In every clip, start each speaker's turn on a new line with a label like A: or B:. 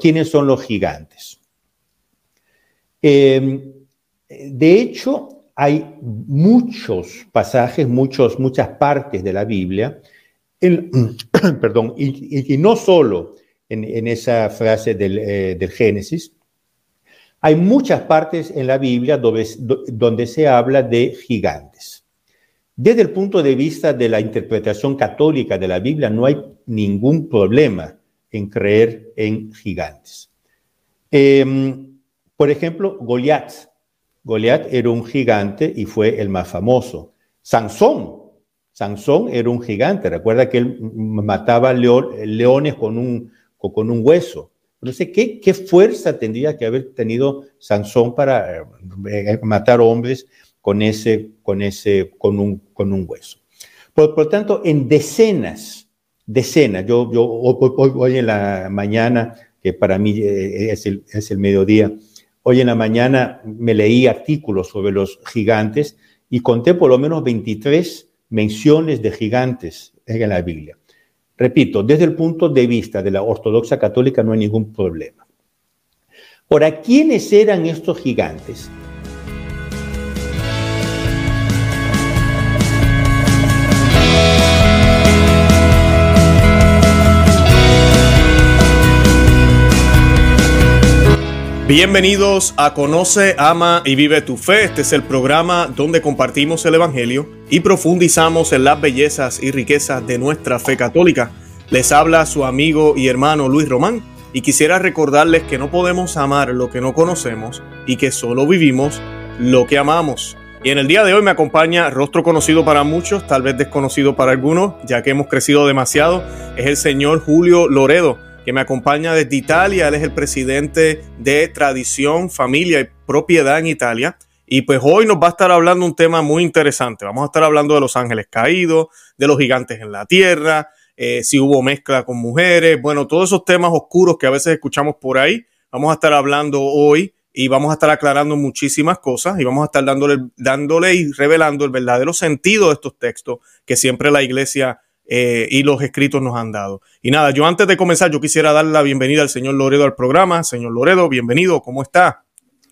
A: ¿quiénes son los gigantes? Em, de hecho, hay muchos pasajes, muchos, muchas partes de la Biblia, perdón, y, no solo en, esa frase eh, del, Génesis, hay muchas partes en la Biblia donde se habla de gigantes. Desde el punto de vista de la interpretación católica de la Biblia, no hay ningún problema en creer en gigantes. Em, por ejemplo, Goliat. Goliat era un gigante y fue el más famoso. Sansón. Sansón era un gigante. Recuerda que él mataba leones con un, con un hueso. No sé ¿qué, ¿qué, fuerza tendría que haber tenido Sansón para eh, matar hombres con ese, con ese, con un, con un hueso. Por, por tanto, en decenas, decenas, yo, yo hoy, en la mañana, que para mí eh, es el, es el mediodía, hoy en la mañana me leí artículos sobre los gigantes y conté por lo menos 23 menciones de gigantes en la Biblia. Repito, desde el punto de vista de la ortodoxa católica no hay ningún problema. Ahora, ¿quiénes eran estos gigantes?
B: Bienvenidos a Conoce, Ama y Vive tu Fe. Este es el programa donde compartimos el Evangelio y profundizamos en las bellezas y riquezas de nuestra fe católica. Les habla su amigo y hermano Luis Román y quisiera recordarles que no podemos amar lo que no conocemos y que solo vivimos lo que amamos. Y en el día de hoy me acompaña rostro conocido para muchos, tal vez desconocido para algunos, ya que hemos crecido demasiado, es el señor Julio Loredo que me acompaña desde Italia. Él es el presidente de Tradición, Familia y Propiedad en Italia. Y pues hoy nos va a estar hablando un tema muy interesante. Vamos a estar hablando de los ángeles caídos, de los gigantes en la tierra, eh, si hubo mezcla con mujeres, bueno, todos esos temas oscuros que a veces escuchamos por ahí. Vamos a estar hablando hoy y vamos a estar aclarando muchísimas cosas y vamos a estar dándole, dándole y revelando el verdadero sentido de estos textos que siempre la iglesia eh, y los escritos nos han dado. Y nada, yo antes de comenzar, yo quisiera darle la bienvenida al señor Loredo al programa. Señor Loredo, bienvenido, ¿cómo está?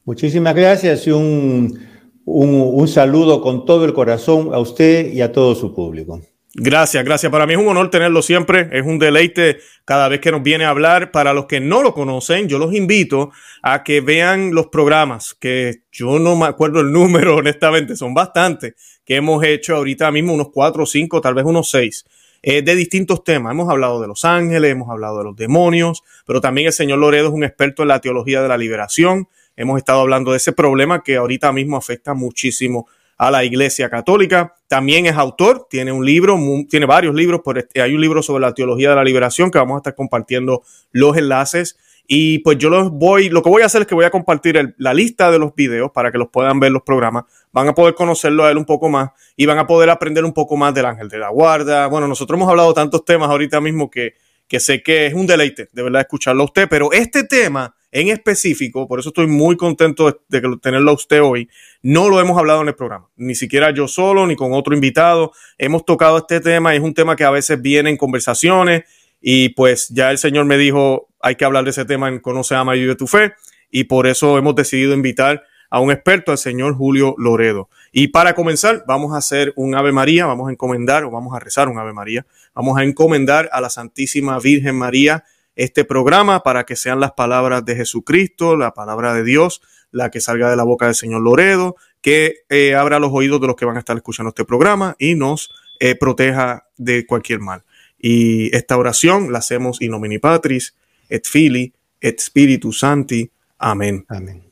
A: Muchísimas gracias y un, un, saludo con todo el corazón a usted y a todo su público.
B: Gracias, gracias. Para mí es un honor tenerlo siempre. Es un deleite cada vez que nos viene a hablar. Para los que no lo conocen, yo los invito a que vean los programas, que yo no me acuerdo el número, honestamente, son bastantes, que hemos hecho ahorita mismo, unos cuatro o cinco, tal vez unos seis eh, de distintos temas. Hemos hablado de los ángeles, hemos hablado de los demonios, pero también el señor Loredo es un experto en la teología de la liberación. Hemos estado hablando de ese problema que ahorita mismo afecta muchísimo a la Iglesia Católica. También es autor, tiene un libro, tiene varios libros, este, hay un libro sobre la teología de la liberación que vamos a estar compartiendo los enlaces. Y pues yo los voy, lo que voy a hacer es que voy a compartir la lista de los videos para que los puedan ver los programas. Van a poder conocerlo a él un poco más y van a poder aprender un poco más del ángel de la guarda. Bueno, nosotros hemos hablado tantos temas ahorita mismo que, que sé que es un deleite de verdad escucharlo a usted, pero este tema en específico, por eso estoy muy contento de, tenerlo a usted hoy, no lo hemos hablado en el programa, ni siquiera yo solo, ni con otro invitado, hemos tocado este tema y es un tema que a veces viene en conversaciones y pues ya el Señor me dijo, hay que hablar de ese tema en Conoce, Ama y Vive tu Fe y por eso hemos decidido invitar a un experto, al señor Julio Loredo. Y para comenzar, vamos a hacer un Ave María, vamos a encomendar o vamos a rezar un Ave María, vamos a encomendar a la Santísima Virgen María este programa para que sean las palabras de Jesucristo, la palabra de Dios, la que salga de la boca del señor Loredo, que eh, abra los oídos de los que van a estar escuchando este programa y nos eh, proteja de cualquier mal. Y esta oración la hacemos in nomine Patris, et Fili, et Spiritus Santi. Amén. Amén.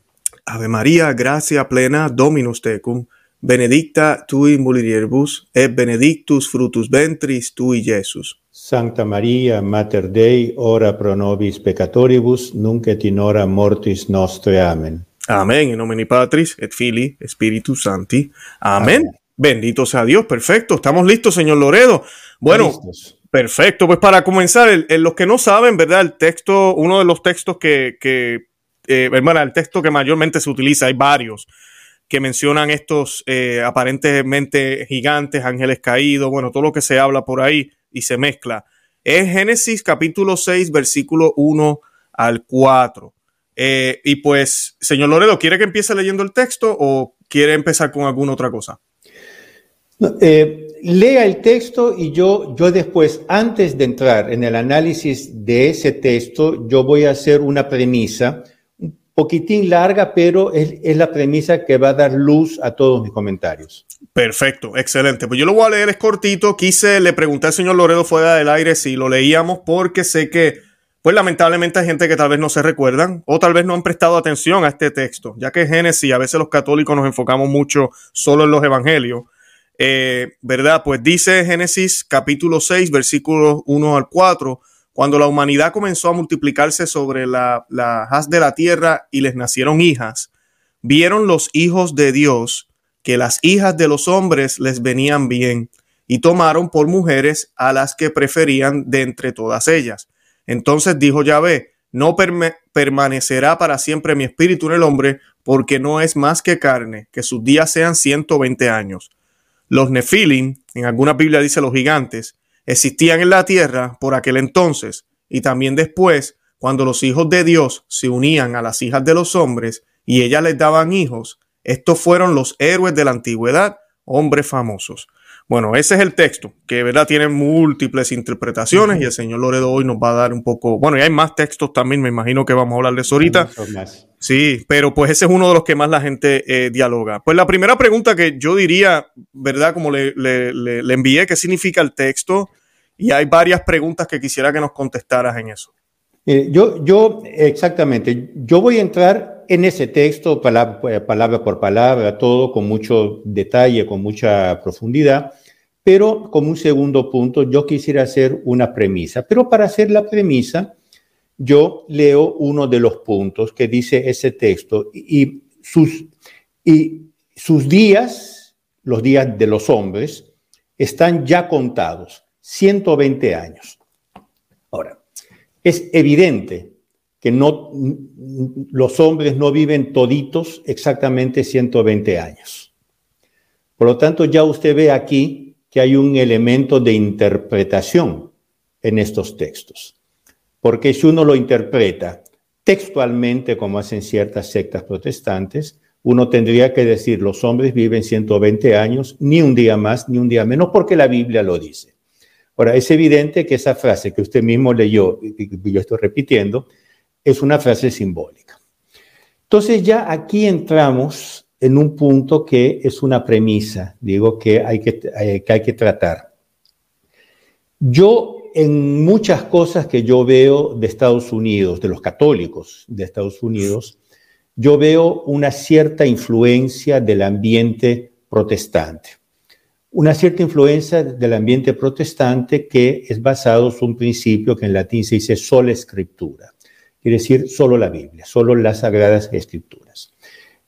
B: Ave María, gracia plena, Dominus tecum, benedicta tui mulieribus, et benedictus frutus ventris tui, Jesus.
A: Sancta Maria, Mater Dei, ora pro nobis peccatoribus, nunc et in hora mortis nostre. Amen.
B: Amén. In nomine Patris, et Filii, Spiritus Santi. Amén. Bendito sea Dios. Perfecto. Estamos listos, señor Loredo. Bueno, perfecto. Pues para comenzar, los que no saben, ¿verdad? El texto, uno de los textos que, eh, hermana, el texto que mayormente se utiliza, hay varios que mencionan estos eh, aparentemente gigantes, ángeles caídos, bueno, todo lo que se habla por ahí y se mezcla. Es Génesis capítulo 6, versículo 1 al 4. Eh, y pues, señor Loredo, ¿quiere que empiece leyendo el texto o quiere empezar con alguna otra cosa?
A: Eh, lea el texto y yo, yo después, antes de entrar en el análisis de ese texto, yo voy a hacer una premisa un poquitín larga, pero es, es la premisa que va a dar luz a todos mis comentarios.
B: Perfecto, excelente. Pues yo lo voy a leer, es cortito. Quise, le pregunté al señor Loredo fuera del aire si lo leíamos porque sé que pues lamentablemente hay gente que tal vez no se recuerdan o tal vez no han prestado atención a este texto, ya que Génesis, a veces los católicos nos enfocamos mucho solo en los evangelios, eh, ¿verdad? Pues dice Génesis capítulo 6, versículos 1 al 4, cuando la humanidad comenzó a multiplicarse sobre la, la haz de la tierra y les nacieron hijas, vieron los hijos de Dios que las hijas de los hombres les venían bien y tomaron por mujeres a las que preferían de entre todas ellas entonces dijo Yahvé, no permanecerá para siempre mi espíritu en el hombre, porque no es más que carne, que sus días sean 120 años. Los nefilim, en alguna Biblia dice los gigantes, existían en la tierra por aquel entonces, y también después, cuando los hijos de Dios se unían a las hijas de los hombres y ellas les daban hijos, estos fueron los héroes de la antigüedad, hombres famosos. Bueno, ese es el texto, que verdad tiene múltiples interpretaciones y el señor Loredo hoy nos va a dar un poco, bueno, y hay más textos también, me imagino que vamos a hablar de eso ahorita. Sí, pero pues ese es uno de los que más la gente eh, dialoga. Pues la primera pregunta que yo diría, ¿verdad? Como le, le, envié, ¿qué significa el texto? Y hay varias preguntas que quisiera que nos contestaras en eso.
A: Eh, yo, yo, exactamente, yo voy a entrar en ese texto, palabra, palabra, por palabra, todo con mucho detalle, con mucha profundidad, pero como un segundo punto, yo quisiera hacer una premisa. Pero para hacer la premisa, yo leo uno de los puntos que dice ese texto y sus, y sus días, los días de los hombres, están ya contados, 120 años. Es evidente que los hombres no viven toditos exactamente 120 años. Por lo tanto, ya usted ve aquí que hay un elemento de interpretación en estos textos. Porque si uno lo interpreta textualmente, como hacen ciertas sectas protestantes, uno tendría que decir, los hombres viven 120 años, ni un día más, ni un día menos, porque la Biblia lo dice. Ahora, es evidente que esa frase que usted mismo leyó, y yo estoy repitiendo, es una frase simbólica. Entonces ya aquí entramos en un punto que es una premisa, digo, que hay que, eh, que, hay que tratar. Yo en muchas cosas que yo veo de Estados Unidos, de los católicos de Estados Unidos, yo veo una cierta influencia del ambiente protestante. Una cierta influencia del ambiente protestante que es basado en un principio que en latín se dice sola escritura quiere decir solo la Biblia, solo las sagradas escrituras.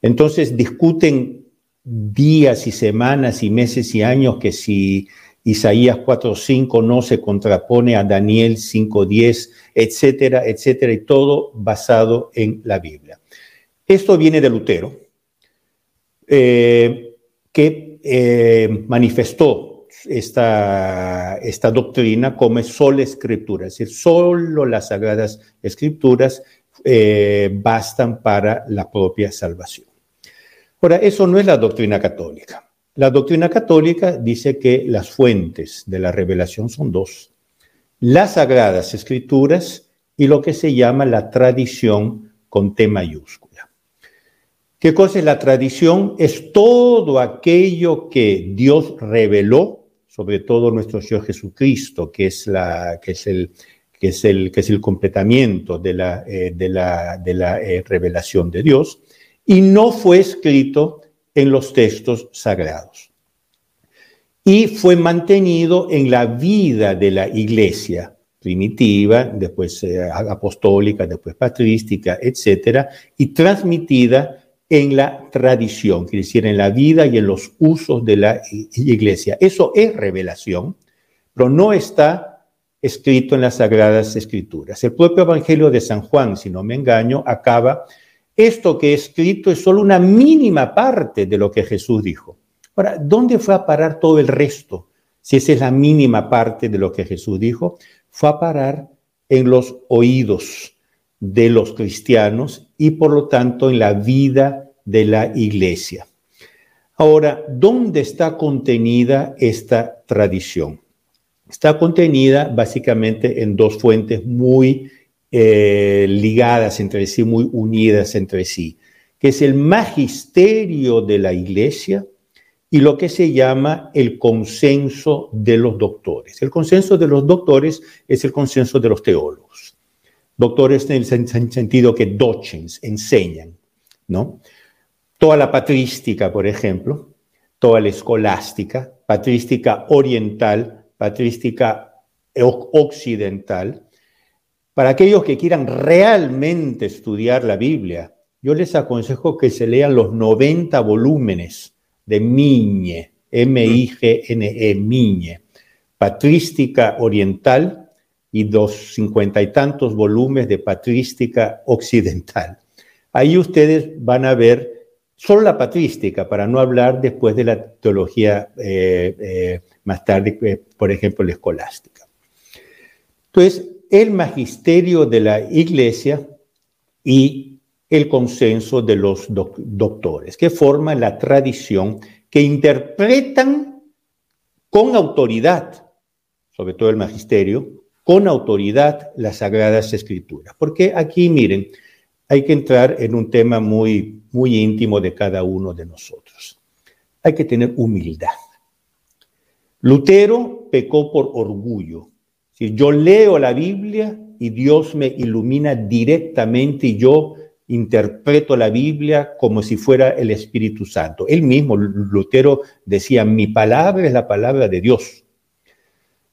A: Entonces discuten días y semanas y meses y años que si Isaías 4.5 no se contrapone a Daniel 5.10, etcétera, etcétera, y todo basado en la Biblia. Esto viene de Lutero, eh, que eh, manifestó esta, esta doctrina como sola escritura, es decir, solo las sagradas escrituras eh, bastan para la propia salvación. Ahora, eso no es la doctrina católica. La doctrina católica dice que las fuentes de la revelación son dos, las sagradas escrituras y lo que se llama la tradición con T mayúscula. ¿Qué cosa es la tradición? Es todo aquello que Dios reveló sobre todo nuestro Señor Jesucristo, que es, el, completamiento de la, eh, eh, revelación de Dios, y no fue escrito en los textos sagrados. Y fue mantenido en la vida de la iglesia primitiva, después eh, apostólica, después patrística, etcétera, y transmitida en la tradición, quiere decir, en la vida y en los usos de la iglesia. Eso es revelación, pero no está escrito en las Sagradas Escrituras. El propio Evangelio de San Juan, si no me engaño, acaba, esto que he escrito es solo una mínima parte de lo que Jesús dijo. Ahora, ¿dónde fue a parar todo el resto? Si esa es la mínima parte de lo que Jesús dijo, fue a parar en los oídos de los cristianos y por lo tanto en la vida de la iglesia. Ahora, ¿dónde está contenida esta tradición? Está contenida básicamente en dos fuentes muy eh, ligadas entre sí, muy unidas entre sí, que es el magisterio de la iglesia y lo que se llama el consenso de los doctores. El consenso de los doctores es el consenso de los teólogos. Doctores en el sentido que docens, enseñan, ¿no? Toda la patrística, por ejemplo, toda la escolástica, patrística oriental, patrística occidental. Para aquellos que quieran realmente estudiar la Biblia, yo les aconsejo que se lean los 90 volúmenes de Miñe, M-I-G-N-E, Miñe, Patrística Oriental y dos cincuenta y tantos volúmenes de Patrística Occidental. Ahí ustedes van a ver solo la patrística, para no hablar después de la teología eh, eh, más tarde, eh, por ejemplo, la escolástica. Entonces, el magisterio de la iglesia y el consenso de los doctores, que forman la tradición, que interpretan con autoridad, sobre todo el magisterio, con autoridad las sagradas escrituras. Porque aquí, miren, hay que entrar en un tema muy, muy íntimo de cada uno de nosotros. Hay que tener humildad. Lutero pecó por orgullo. Si yo leo la Biblia y Dios me ilumina directamente y yo interpreto la Biblia como si fuera el Espíritu Santo. Él mismo, Lutero, decía, mi palabra es la palabra de Dios.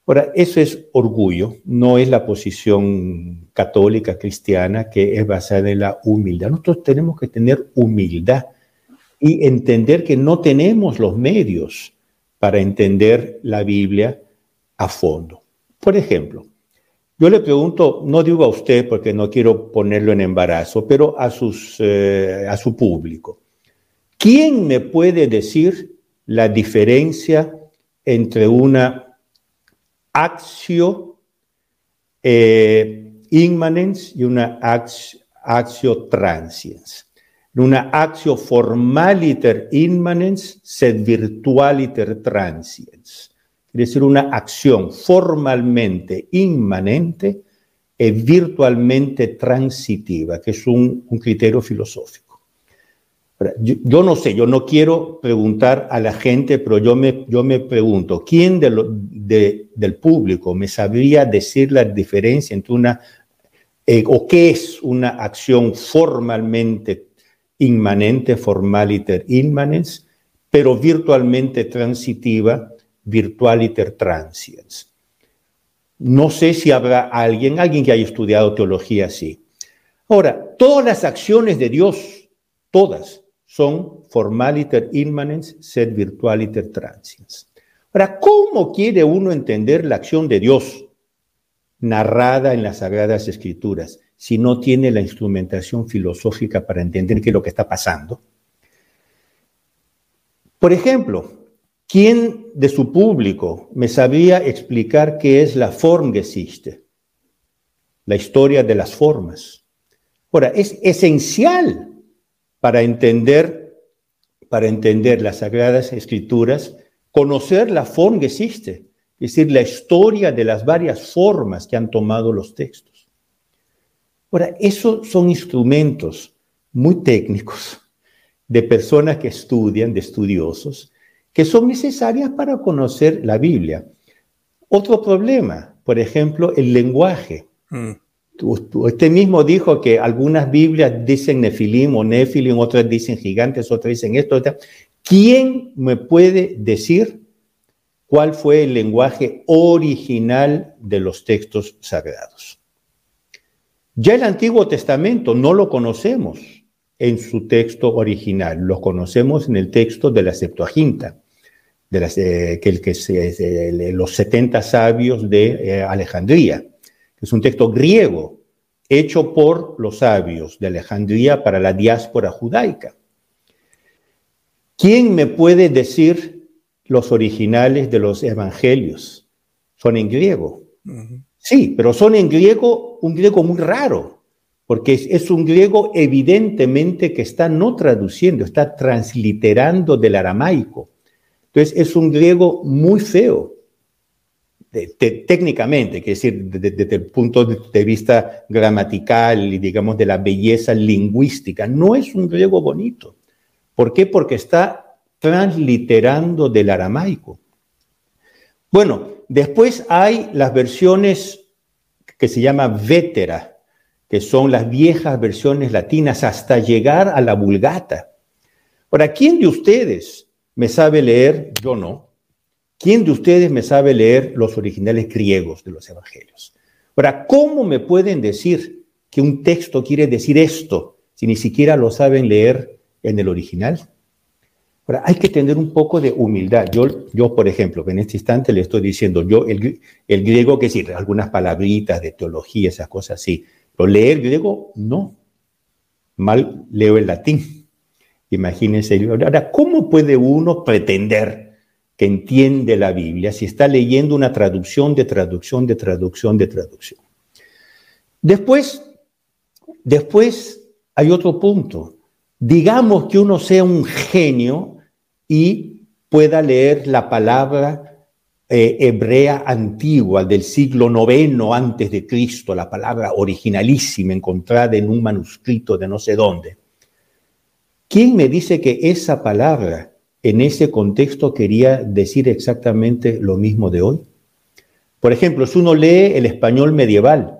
A: Ahora, eso es orgullo, no es la posición católica cristiana que es basada en la humildad. Nosotros tenemos que tener humildad y entender que no tenemos los medios para entender la Biblia a fondo. Por ejemplo, yo le pregunto, no digo a usted porque no quiero ponerlo en embarazo, pero a, sus, eh, a su público. ¿Quién me puede decir la diferencia entre una accio eh, y una accio transiens? Una accio formaliter immanens sed virtualiter transiens es decir, una acción formalmente inmanente y virtualmente transitiva, que es un, criterio filosófico. Yo, no sé, yo no quiero preguntar a la gente, pero yo me, yo me pregunto, ¿quién de del público me sabría decir la diferencia entre una, eh, o qué es una acción formalmente inmanente, formaliter inmanens, pero virtualmente transitiva, virtualiter transiens. No sé si habrá alguien, alguien que haya estudiado teología así. Ahora, todas las acciones de Dios, todas, son formaliter immanens sed virtualiter transiens. Ahora, ¿cómo quiere uno entender la acción de Dios narrada en las Sagradas Escrituras si no tiene la instrumentación filosófica para entender qué es lo que está pasando? Por ejemplo, ¿Quién de su público me sabría explicar qué es la Formgeschichte? La historia de las formas. Ahora, es esencial para entender, para entender las Sagradas Escrituras, conocer la Formgeschichte, es decir, la historia de las varias formas que han tomado los textos. Ahora, esos son instrumentos muy técnicos de personas que estudian, de estudiosos, que son necesarias para conocer la Biblia. Otro problema, por ejemplo, el lenguaje. Mm. Usted mismo dijo que algunas Biblias dicen nefilim o nefilim, otras dicen gigantes, otras dicen esto. ¿Quién me puede decir cuál fue el lenguaje original de los textos sagrados? Ya el Antiguo Testamento no lo conocemos en su texto original, lo conocemos en el texto de la Septuaginta de las, eh, que, que los 70 sabios de eh, Alejandría, que es un texto griego hecho por los sabios de Alejandría para la diáspora judaica. ¿Quién me puede decir los originales de los evangelios? Son en griego. Sí, pero son en griego, un griego muy raro. porque es, un griego evidentemente que está no traduciendo, está transliterando del aramaico. Entonces es un griego muy feo, técnicamente, que decir, desde, el punto de vista gramatical y digamos de la belleza lingüística. No es un griego bonito. ¿Por qué? Porque está transliterando del aramaico. Bueno, después hay las versiones que se llama vétera, que son las viejas versiones latinas, hasta llegar a la vulgata. Ahora, ¿quién de ustedes me sabe leer? Yo no. ¿Quién de ustedes me sabe leer los originales griegos de los evangelios? Ahora, ¿cómo me pueden decir que un texto quiere decir esto si ni siquiera lo saben leer en el original? Ahora, hay que tener un poco de humildad. Yo, yo por ejemplo, en este instante le estoy diciendo, yo el, griego, que sí, algunas palabritas de teología, esas cosas sí, pero leer griego, no. Mal leo el latín. Imagínense. Ahora, ¿cómo puede uno pretender que entiende la Biblia si está leyendo una traducción de traducción de traducción de traducción? Después, después hay otro punto. Digamos que uno sea un genio y pueda leer la palabra eh, hebrea antigua del siglo IX antes de Cristo, la palabra originalísima encontrada en un manuscrito de no sé dónde. ¿Quién me dice que esa palabra en ese contexto quería decir exactamente lo mismo de hoy? Por ejemplo, si uno lee el español medieval,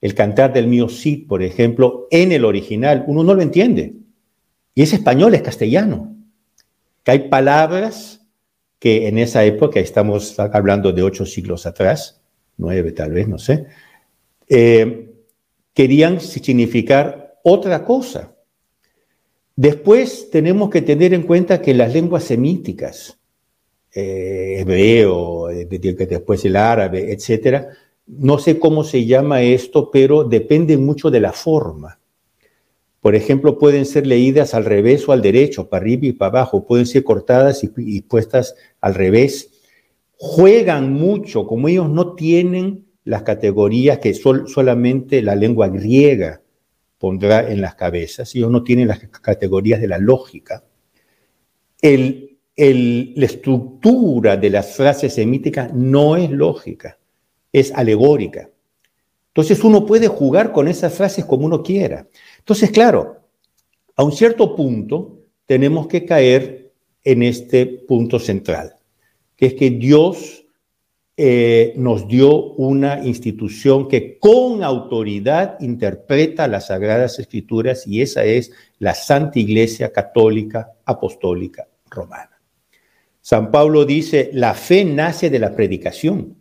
A: el cantar del mío Cid, por ejemplo, en el original, uno no lo entiende. Y es español, es castellano. Que hay palabras que en esa época, estamos hablando de ocho siglos atrás, nueve tal vez, no sé, eh, querían significar otra cosa. Después tenemos que tener en cuenta que las lenguas semíticas, eh, hebreo, eh, después el árabe, etcétera, no sé cómo se llama esto, pero depende mucho de la forma. Por ejemplo, pueden ser leídas al revés o al derecho, para arriba y para abajo, pueden ser cortadas y, puestas al revés. Juegan mucho, como ellos no tienen las categorías que solamente la lengua griega pondrá en las cabezas, ellos no tienen las categorías de la lógica. la estructura de las frases semíticas no es lógica, es alegórica. Entonces uno puede jugar con esas frases como uno quiera. Entonces, claro, a un cierto punto tenemos que caer en este punto central, que es que Dios eh, nos dio una institución que con autoridad interpreta las Sagradas Escrituras y esa es la Santa Iglesia Católica Apostólica Romana. San Pablo dice, la fe nace de la predicación,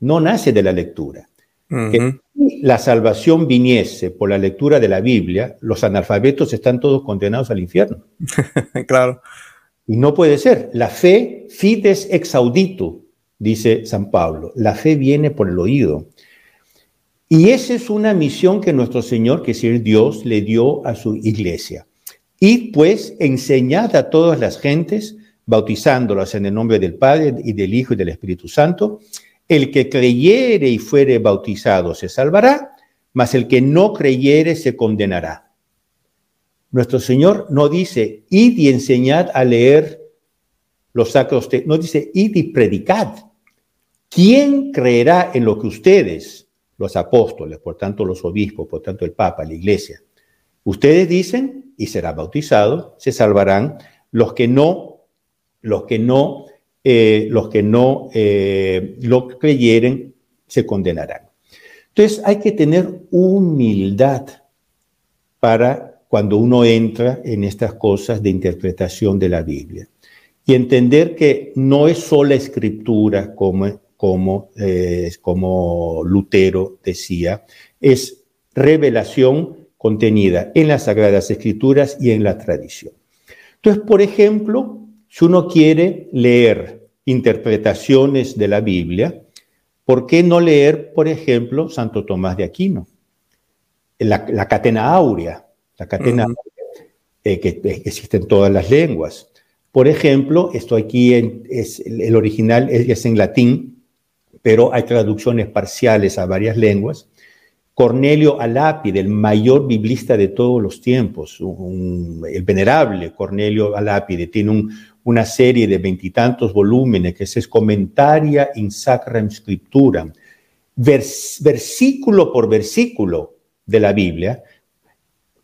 A: no nace de la lectura que si la salvación viniese por la lectura de la Biblia, los analfabetos están todos condenados al infierno.
B: claro.
A: Y no puede ser. La fe, fides ex audito, dice San Pablo. La fe viene por el oído. Y esa es una misión que nuestro Señor, que es Dios, le dio a su iglesia. Y pues enseñad a todas las gentes, bautizándolas en el nombre del Padre y del Hijo y del Espíritu Santo, el que creyere y fuere bautizado se salvará, mas el que no creyere se condenará. Nuestro Señor no dice, id y enseñad a leer los sacros, no dice, id y predicad. ¿Quién creerá en lo que ustedes, los apóstoles, por tanto los obispos, por tanto el Papa, la Iglesia, ustedes dicen y será bautizado, se salvarán los que no, los que no eh, los que no eh, lo creyeren se condenarán. Entonces hay que tener humildad para cuando uno entra en estas cosas de interpretación de la Biblia y entender que no es sola escritura como, como, eh, como Lutero decía, es revelación contenida en las Sagradas Escrituras y en la tradición. Entonces, por ejemplo, si uno quiere leer interpretaciones de la Biblia, ¿por qué no leer, por ejemplo, Santo Tomás de Aquino? La, catena áurea, la catena eh, que, existe en todas las lenguas. Por ejemplo, esto aquí es el original es, en latín, pero hay traducciones parciales a varias lenguas. Cornelio Alápide, el mayor biblista de todos los tiempos, el venerable Cornelio Alápide, tiene una serie de veintitantos volúmenes que es Comentaria in Sacra Scriptura, versículo por versículo de la Biblia,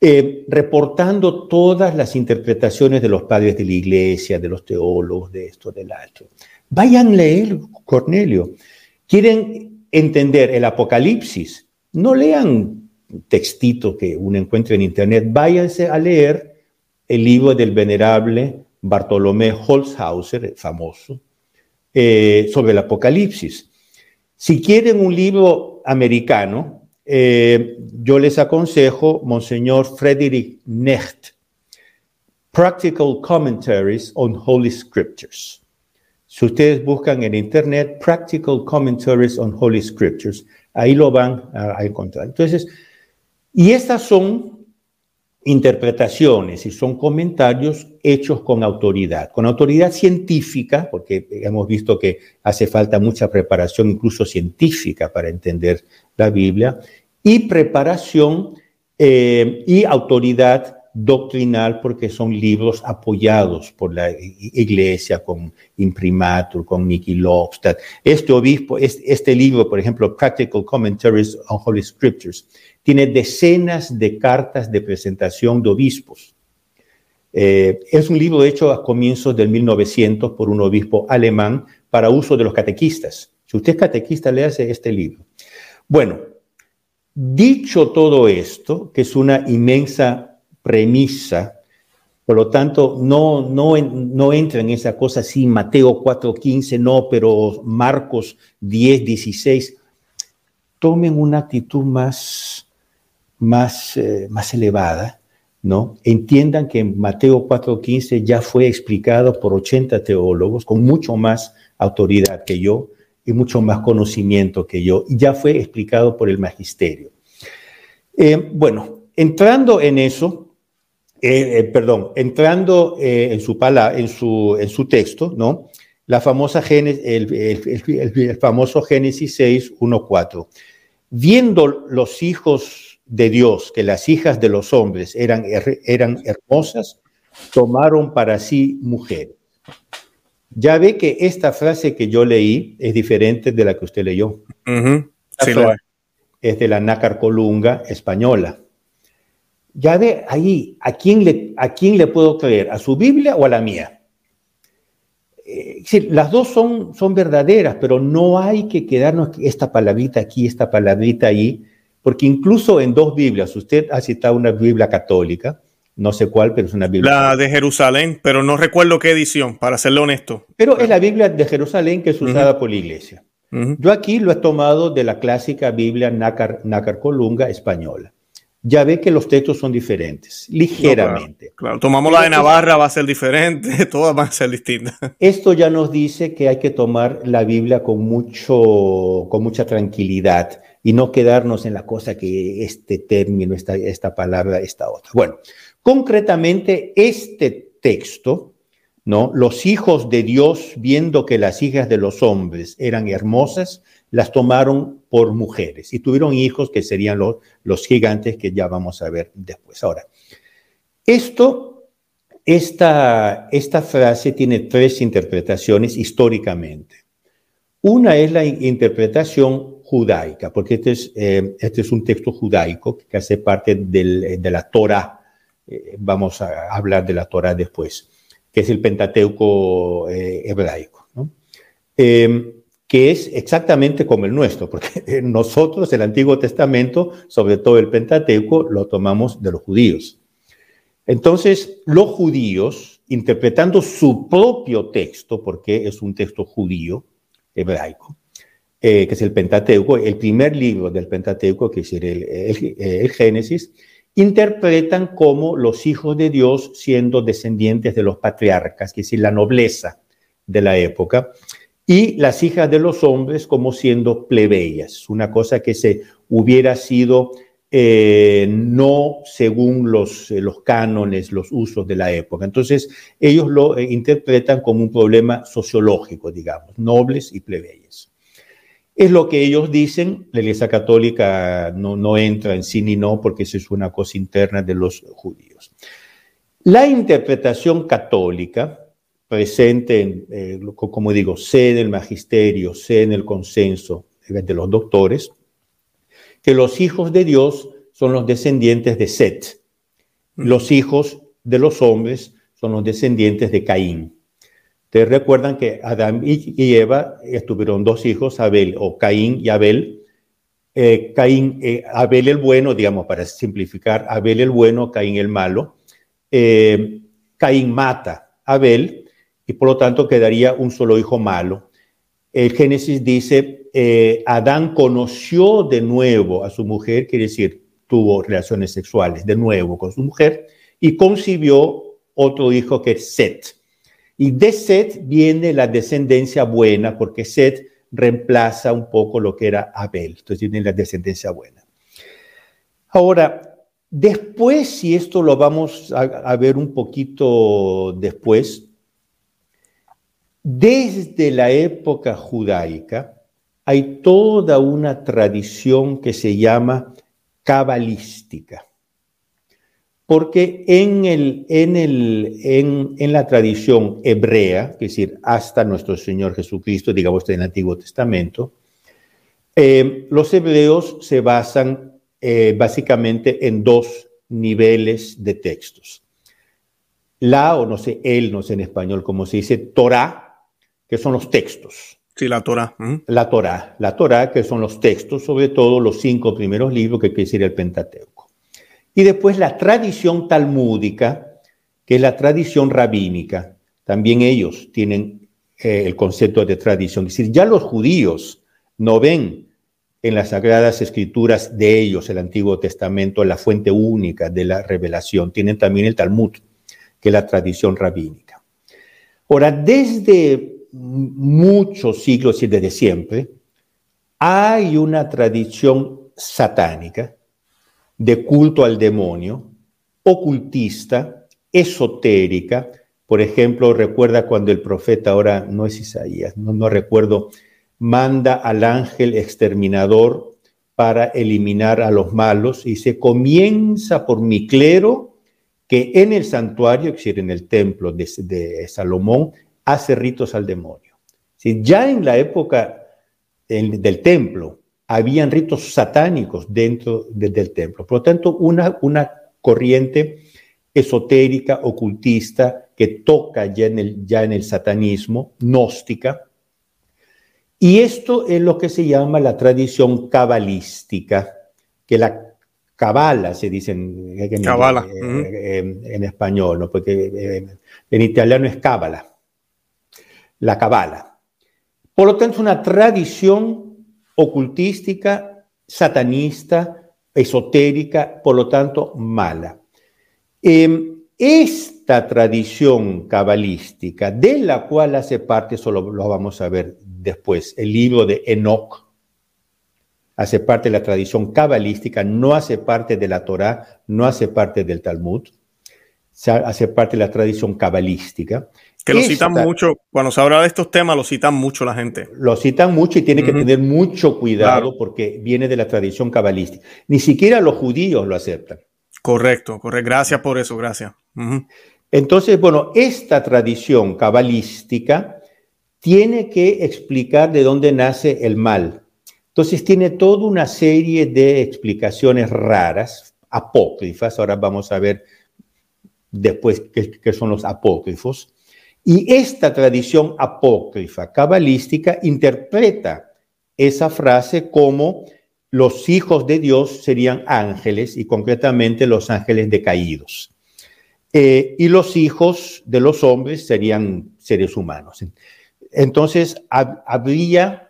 A: eh, reportando todas las interpretaciones de los padres de la iglesia, de los teólogos, de esto, del otro. Vayan a leer Cornelio. ¿Quieren entender el Apocalipsis? No lean textito que uno encuentra en internet, váyanse a leer el libro del venerable Bartolomé Holzhauser, famoso, eh, sobre el Apocalipsis. Si quieren un libro americano, eh, yo les aconsejo Monseñor Frederick Necht, Practical Commentaries on Holy Scriptures. Si ustedes buscan en internet Practical Commentaries on Holy Scriptures, ahí lo van a, encontrar. Entonces, y estas son interpretaciones y son comentarios hechos con autoridad, con autoridad científica, porque hemos visto que hace falta mucha preparación incluso científica para entender la Biblia, y preparación eh, y autoridad doctrinal porque son libros apoyados por la iglesia con imprimatur, con Nicky Lobstad. Este obispo, este, libro, por ejemplo, Practical Commentaries on Holy Scriptures, tiene decenas de cartas de presentación de obispos. Eh, es un libro hecho a comienzos del 1900 por un obispo alemán para uso de los catequistas. Si usted es catequista, léase este libro. Bueno, dicho todo esto, que es una inmensa premisa. Por lo tanto, no, no, no entra en esa cosa así, Mateo 4.15, no, pero Marcos 10, 16. Tomen una actitud más, más, eh, más elevada, ¿no? Entiendan que Mateo 4.15 ya fue explicado por 80 teólogos con mucho más autoridad que yo y mucho más conocimiento que yo. Ya fue explicado por el magisterio. Eh, bueno, entrando en eso, eh, eh, perdón, entrando en, su en, su, en su texto, ¿no? La famosa Génesis, el, famoso Génesis 6, 1, 4. Viendo los hijos de Dios que las hijas de los hombres eran, eran hermosas, tomaron para sí mujeres. Ya ve que esta frase que yo leí es diferente de la que usted leyó.
B: sí, lo es.
A: de la Nácar Colunga española. Ya ve ahí, ¿a quién le, a quién le puedo creer? ¿A su Biblia o a la mía? Eh, las dos son, son verdaderas, pero no hay que quedarnos esta palabrita aquí, esta palabrita ahí, porque incluso en dos Biblias, usted ha citado una Biblia católica, no sé cuál, pero es una Biblia.
B: La de Jerusalén, pero no recuerdo qué edición, para serle honesto.
A: Pero es la Biblia de Jerusalén que es usada por la iglesia. Yo aquí lo he tomado de la clásica Biblia Nácar, Nácar Colunga española ya ve que los textos son diferentes, ligeramente.
B: claro, tomamos la de Navarra, va a ser diferente, todas van a ser distintas.
A: Esto ya nos dice que hay que tomar la Biblia con, mucho, con mucha tranquilidad y no quedarnos en la cosa que este término, esta, esta palabra, esta otra. Bueno, concretamente este texto, ¿no? Los hijos de Dios, viendo que las hijas de los hombres eran hermosas, las tomaron por mujeres y tuvieron hijos que serían los, los gigantes que ya vamos a ver después. Ahora, esto, esta, esta frase tiene tres interpretaciones históricamente. Una es la interpretación judaica, porque este es, eh, este es un texto judaico que hace parte del, de la Torah. Eh, vamos a hablar de la Torah después, que es el Pentateuco eh, hebraico. ¿no? que es exactamente como el nuestro, porque nosotros el Antiguo Testamento, sobre todo el Pentateuco, lo tomamos de los judíos. Entonces, los judíos, interpretando su propio texto, porque es un texto judío, hebraico, eh, que es el Pentateuco, el primer libro del Pentateuco, que es el, el Génesis, interpretan como los hijos de Dios siendo descendientes de los patriarcas, que es decir, la nobleza de la época, y las hijas de los hombres como siendo plebeyas, una cosa que se hubiera sido eh, no según los, eh, los cánones, los usos de la época. Entonces, ellos lo eh, interpretan como un problema sociológico, digamos, nobles y plebeyas. Es lo que ellos dicen, la Iglesia Católica no, no entra en sí ni no, porque eso es una cosa interna de los judíos. La interpretación católica, presente, en, eh, como digo, sé en el magisterio, sé en el consenso de los doctores, que los hijos de Dios son los descendientes de Set. Los hijos de los hombres son los descendientes de Caín. Ustedes recuerdan que Adán y Eva tuvieron dos hijos, Abel o Caín y Abel. Eh, Caín, eh, Abel el bueno, digamos, para simplificar, Abel el bueno, Caín el malo. Eh, Caín mata a Abel y por lo tanto quedaría un solo hijo malo. El Génesis dice, Adán conoció de nuevo a su mujer, quiere decir, tuvo relaciones sexuales de nuevo con su mujer y concibió otro hijo que es Set. Y de Set viene la descendencia buena, porque Set reemplaza un poco lo que era Abel. Entonces tiene la descendencia buena. Ahora, después, si esto lo vamos a ver un poquito después, desde la época judaica hay toda una tradición que se llama cabalística. Porque en, el, en, el, en, la tradición hebrea, es decir, hasta nuestro Señor Jesucristo, digamos en el Antiguo Testamento, eh, los hebreos se basan eh, básicamente en dos niveles de textos. La, o no sé, el, no sé en español cómo se dice, Torah, que son los textos.
B: Sí, la Torah.
A: La Torah, la Torah, que son los textos, sobre todo los cinco primeros libros, que quiere decir el Pentateuco. Y después la tradición talmúdica, que es la tradición rabínica. También ellos tienen eh, el concepto de tradición. Es decir, ya los judíos no ven en las sagradas escrituras de ellos, el Antiguo Testamento, la fuente única de la revelación. Tienen también el Talmud, que es la tradición rabínica. Ahora, desde muchos siglos y desde siempre, hay una tradición satánica de culto al demonio, ocultista, esotérica. Por ejemplo, recuerda cuando el profeta, ahora no es Isaías, no, recuerdo, manda al ángel exterminador para eliminar a los malos y se comienza por mi clero que en el santuario, es decir, en el templo de, de Salomón, hace ritos al demonio. Si ya en la época del templo habían ritos satánicos dentro del templo. Por lo tanto, una, una corriente esotérica, ocultista, que toca ya en, el, ya en el satanismo, gnóstica. Y esto es lo que se llama la tradición cabalística, que la cabala se dice en, en, español, ¿no? porque en italiano es cábala la cabala. Por lo tanto, es una tradición ocultística, satanista, esotérica, por lo tanto, mala. Em, esta tradición cabalística, de la cual hace parte, solo lo vamos a ver después, el libro de Enoch, hace parte de la tradición cabalística, no hace parte de la Torá, no hace parte del Talmud, hace parte de la tradición cabalística.
B: Que lo citan mucho, cuando se habla de estos temas, lo citan mucho la gente.
A: Lo citan mucho y tiene que tener mucho cuidado porque viene de la tradición cabalística. Ni siquiera los judíos lo aceptan.
B: Correcto, correcto. Gracias por eso, gracias.
A: Entonces, bueno, esta tradición cabalística tiene que explicar de dónde nace el mal. Entonces, tiene toda una serie de explicaciones raras, apócrifas. Ahora vamos a ver después qué son los apócrifos y esta tradición apócrifa cabalística interpreta esa frase como los hijos de Dios serían ángeles y concretamente los ángeles decaídos. Eh, y los hijos de los hombres serían seres humanos. Entonces, habría,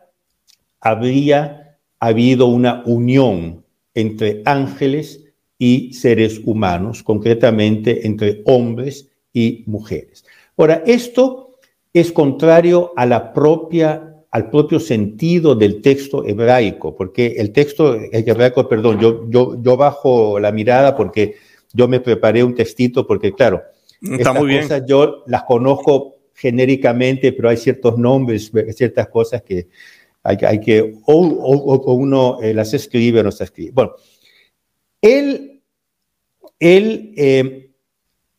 A: habría habido una unión entre ángeles y seres humanos, concretamente entre hombres y mujeres. Ahora, esto es contrario a la propia, al propio sentido del texto hebraico, porque el texto hebraico, perdón, yo, yo, yo bajo la mirada porque yo me preparé un textito, porque claro, estas cosas yo las conozco genéricamente, pero hay ciertos nombres, ciertas cosas que Hay, hay que, o, uno eh, las escribe o no se escribe. Bueno, el, el, eh,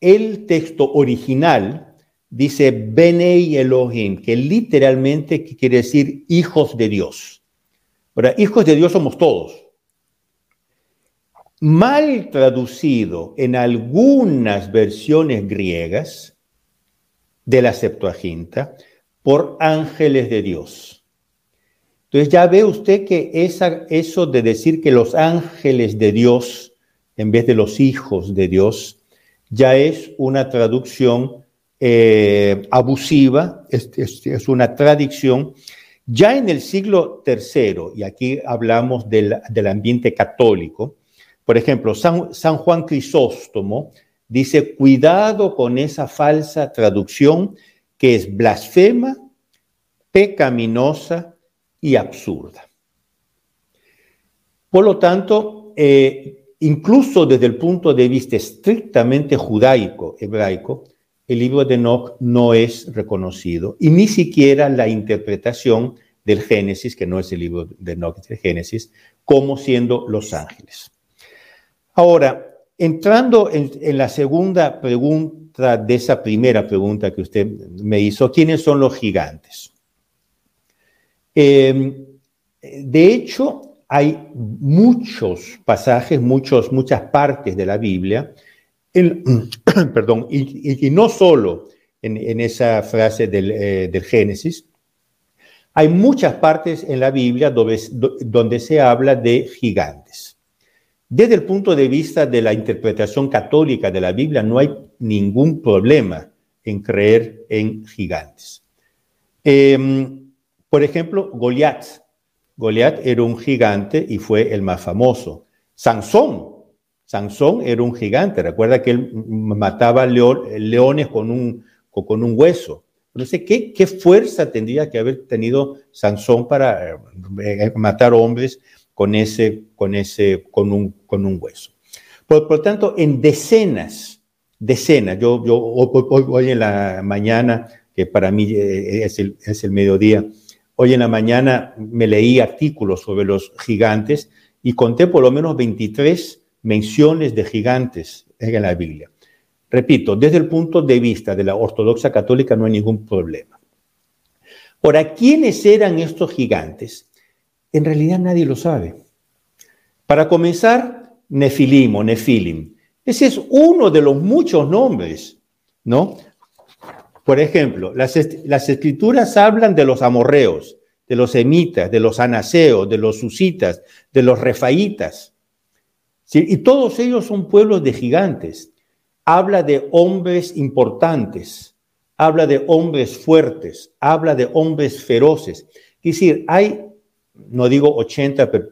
A: el texto original dice Benei Elohim, que literalmente quiere decir hijos de Dios. Ahora, hijos de Dios somos todos. Mal traducido en algunas versiones griegas de la Septuaginta por ángeles de Dios. Entonces ya ve usted que eso de decir que los ángeles de Dios en vez de los hijos de Dios ya es una traducción eh, abusiva, es, es, una tradición. Ya en el siglo III, y aquí hablamos del, del ambiente católico, por ejemplo, San, San Juan Crisóstomo dice, cuidado con esa falsa traducción que es blasfema, pecaminosa y absurda. Por lo tanto, eh, incluso desde el punto de vista estrictamente judaico, hebraico, el libro de Enoch no es reconocido y ni siquiera la interpretación del Génesis, que no es el libro de Enoch, es el Génesis, como siendo los ángeles. Ahora, entrando en, la segunda pregunta de esa primera pregunta que usted me hizo, ¿quiénes son los gigantes? Em, de hecho, hay muchos pasajes, muchos, muchas partes de la Biblia, perdón, y, no solo en, esa frase eh, del, Génesis, hay muchas partes en la Biblia donde, donde se habla de gigantes. Desde el punto de vista de la interpretación católica de la Biblia, no hay ningún problema en creer en gigantes. Eh, por ejemplo, Goliat. Goliat era un gigante y fue el más famoso. Sansón. Sansón era un gigante. Recuerda que él mataba leones con un, con un hueso. No sé ¿qué, ¿qué, fuerza tendría que haber tenido Sansón para eh, matar hombres con ese, con ese, con un, con un hueso. Por, lo tanto, en decenas, decenas, yo, yo hoy, en la mañana, que para mí eh, es el, es el mediodía, Hoy en la mañana me leí artículos sobre los gigantes y conté por lo menos 23 menciones de gigantes en la Biblia. Repito, desde el punto de vista de la ortodoxa católica no hay ningún problema. Ahora, ¿quiénes eran estos gigantes? En realidad nadie lo sabe. Para comenzar, Nefilim o Nefilim. Ese es uno de los muchos nombres, ¿no? Por ejemplo, las, escrituras hablan de los amorreos, de los semitas, de los anaseos, de los susitas, de los refaitas. Y todos ellos son pueblos de gigantes. Habla de hombres importantes, habla de hombres fuertes, habla de hombres feroces. Es decir, hay, no digo 80, pero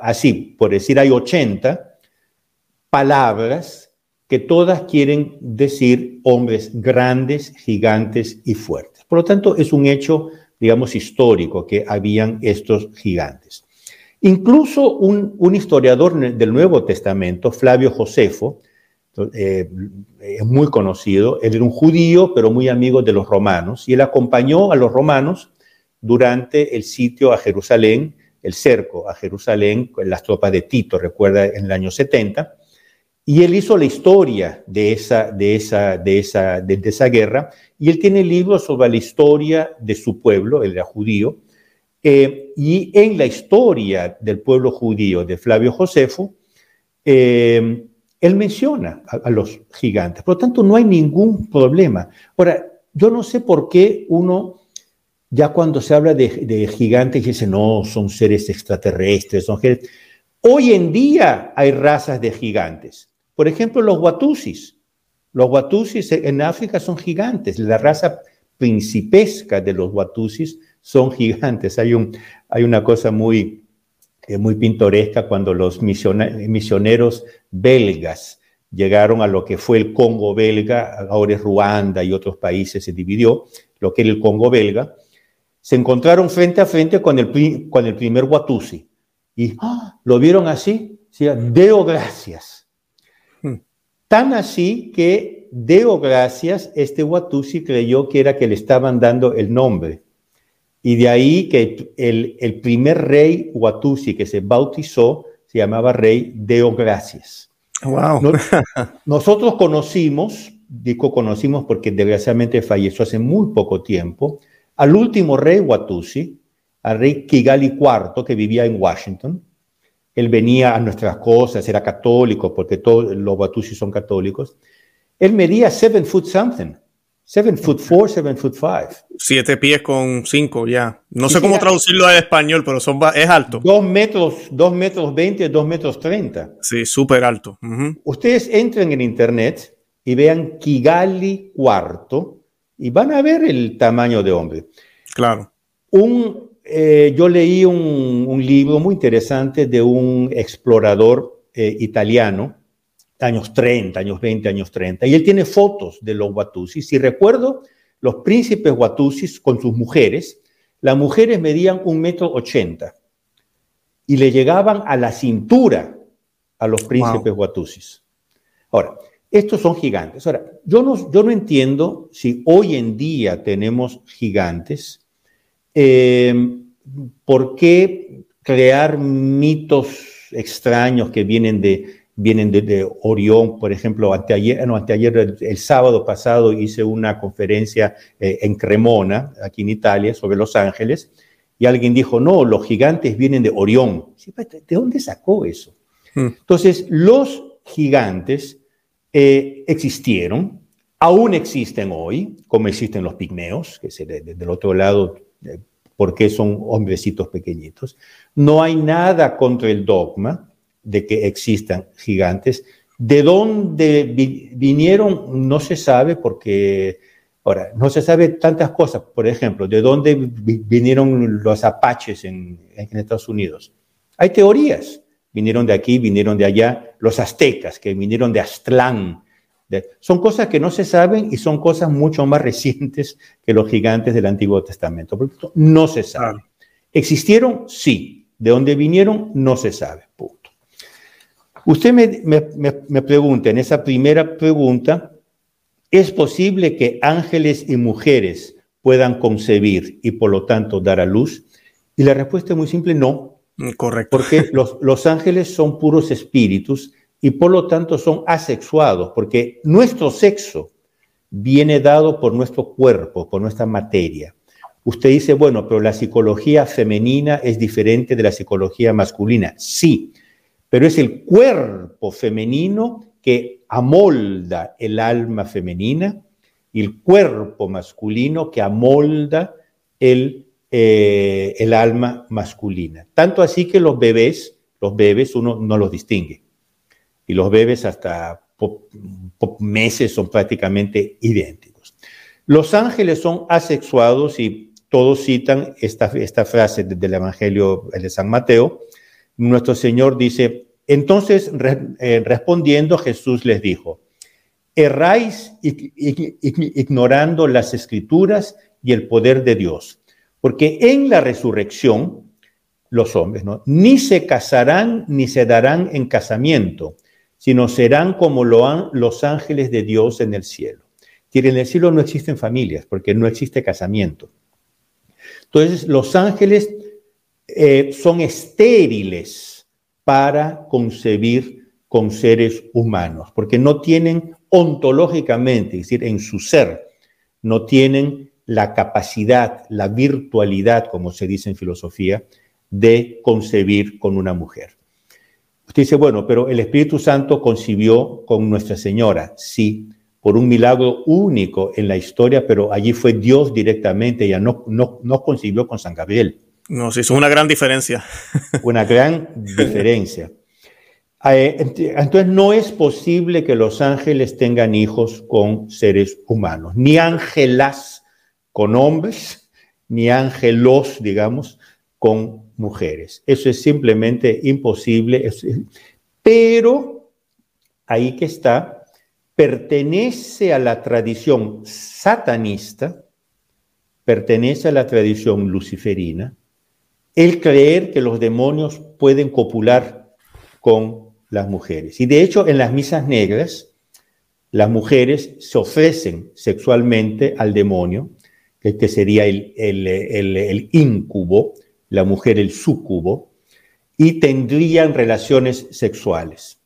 A: así, por decir, hay 80 palabras que todas quieren decir hombres grandes, gigantes y fuertes. Por lo tanto, es un hecho, digamos, histórico que habían estos gigantes. Incluso un, historiador del Nuevo Testamento, Flavio Josefo, eh, es muy conocido, él era un judío, pero muy amigo de los romanos, y él acompañó a los romanos durante el sitio a Jerusalén, el cerco a Jerusalén, las tropas de Tito, recuerda, en el año 70, y él hizo la historia de esa, de esa, de esa, de, esa guerra, y él tiene libros sobre la historia de su pueblo, él era judío, eh, y en la historia del pueblo judío de Flavio Josefo, eh, él menciona a, los gigantes. Por lo tanto, no hay ningún problema. Ahora, yo no sé por qué uno, ya cuando se habla de, gigantes, dice, no, son seres extraterrestres, son seres... Hoy en día hay razas de gigantes. Por ejemplo, los Watusis. Los Watusis en África son gigantes. La raza principesca de los Watusis son gigantes. Hay, un, hay una cosa muy, eh, muy pintoresca cuando los misioneros belgas llegaron a lo que fue el Congo belga, ahora es Ruanda y otros países se dividió, lo que era el Congo belga, se encontraron frente a frente con el, con el primer Watusi y ¡ah! lo vieron así, decía, deo gracias Tan así que Deo Gracias, este Watusi creyó que era que le estaban dando el nombre. Y de ahí que el, el primer rey Watusi que se bautizó se llamaba rey Deogracias.
B: Wow.
A: nosotros conocimos, digo conocimos porque desgraciadamente falleció hace muy poco tiempo, al último rey Watusi, al rey Kigali IV, que vivía en Washington. Él venía a nuestras cosas, era católico, porque todos los Watusi son católicos. Él medía seven foot something. Seven foot four, seven foot five.
B: Siete pies con cinco, ya. No sé cómo traducirlo al español, pero son, es alto.
A: Dos metros, dos metros veinte, dos metros treinta.
B: Sí, súper alto.
A: Ustedes entren en internet y vean Kigali cuarto y van a ver el tamaño de hombre.
B: Claro.
A: Un, eh, yo leí un, libro muy interesante de un explorador eh, italiano años 30, años 20, años 30. Y él tiene fotos de los Watusis. Si recuerdo, los príncipes Watusis con sus mujeres, las mujeres medían un metro ochenta y le llegaban a la cintura a los príncipes Watusis. Ahora, estos son gigantes. Ahora, yo no, yo no entiendo si hoy en día tenemos gigantes, eh, ¿por qué crear mitos extraños que vienen de vienen de, Orión, por ejemplo, anteayer, no, anteayer, el, sábado pasado hice una conferencia eh, en Cremona, aquí en Italia, sobre Los Ángeles, y alguien dijo, no, los gigantes vienen de Orión. ¿De dónde sacó eso? Hmm. Entonces, los gigantes eh, existieron, aún existen hoy, como existen los pigmeos, que es del otro lado, eh, porque son hombrecitos pequeñitos. No hay nada contra el dogma, de que existan gigantes. De dónde vinieron no se sabe porque, ahora, no se sabe tantas cosas. Por ejemplo, de dónde vinieron los apaches en, Estados Unidos. Hay teorías. Vinieron de aquí, vinieron de allá. Los aztecas, que vinieron de Aztlán. son cosas que no se saben y son cosas mucho más recientes que los gigantes del Antiguo Testamento. no se sabe. ¿Existieron? Sí. ¿De dónde vinieron? No se sabe. Usted me, pregunta en esa primera pregunta, ¿es posible que ángeles y mujeres puedan concebir y por lo tanto dar a luz? Y la respuesta es muy simple, no.
B: Mm, correcto.
A: Porque los, los ángeles son puros espíritus y por lo tanto son asexuados, porque nuestro sexo viene dado por nuestro cuerpo, por nuestra materia. Usted dice, bueno, pero la psicología femenina es diferente de la psicología masculina. Sí, pero es el cuerpo femenino que amolda el alma femenina y el cuerpo masculino que amolda el, eh, el alma masculina. Tanto así que los bebés, los bebés uno no los distingue. Y los bebés hasta meses son prácticamente idénticos. Los ángeles son asexuados y todos citan esta frase del Evangelio de San Mateo, nuestro Señor dice, entonces eh, respondiendo Jesús les dijo, erráis ignorando las escrituras y el poder de Dios, porque en la resurrección los hombres ¿no? ni se casarán ni se darán en casamiento, sino serán como lo han los ángeles de Dios en el cielo. en el cielo no existen familias porque no existe casamiento. Entonces los ángeles eh, son estériles para concebir con seres humanos, porque no tienen ontológicamente, es decir, en su ser, no tienen la capacidad, la virtualidad, como se dice en filosofía, de concebir con una mujer. Usted dice, bueno, pero el Espíritu Santo concibió con Nuestra Señora, sí, por un milagro único en la historia, pero allí fue Dios directamente, ella no, no, no concibió con San Gabriel.
B: No, sí, es una gran diferencia.
A: Una gran diferencia. Eh, entonces no es posible que los ángeles tengan hijos con seres humanos, ni ángelas con hombres, ni ángelos, digamos, con mujeres. Eso es simplemente imposible. Pero ahí que está, pertenece a la tradición satanista, pertenece a la tradición luciferina, el creer que los demonios pueden copular con las mujeres. Y de hecho, en las misas negras, las mujeres se ofrecen sexualmente al demonio que, sería el, el, el, incubo, la mujer el sucubo, y tendrían relaciones sexuales.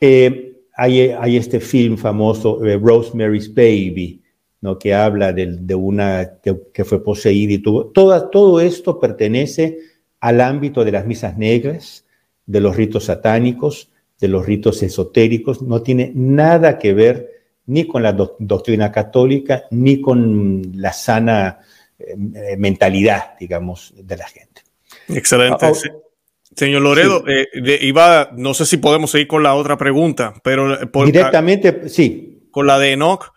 A: Eh, hay, hay, este film famoso, eh, Rosemary's Baby, ¿no? que habla de, de una que, que, fue poseída y tuvo. Toda, todo esto pertenece al ámbito de las misas negras, de los ritos satánicos, de los ritos esotéricos, no tiene nada que ver ni con la doctrina católica, ni con la sana eh, eh, mentalidad, digamos, de la gente.
B: Excelente. Ah, oh, Señor Loredo, eh, iba, no sé si podemos seguir con la otra pregunta, pero
A: directamente, sí.
B: Con la de Enoch,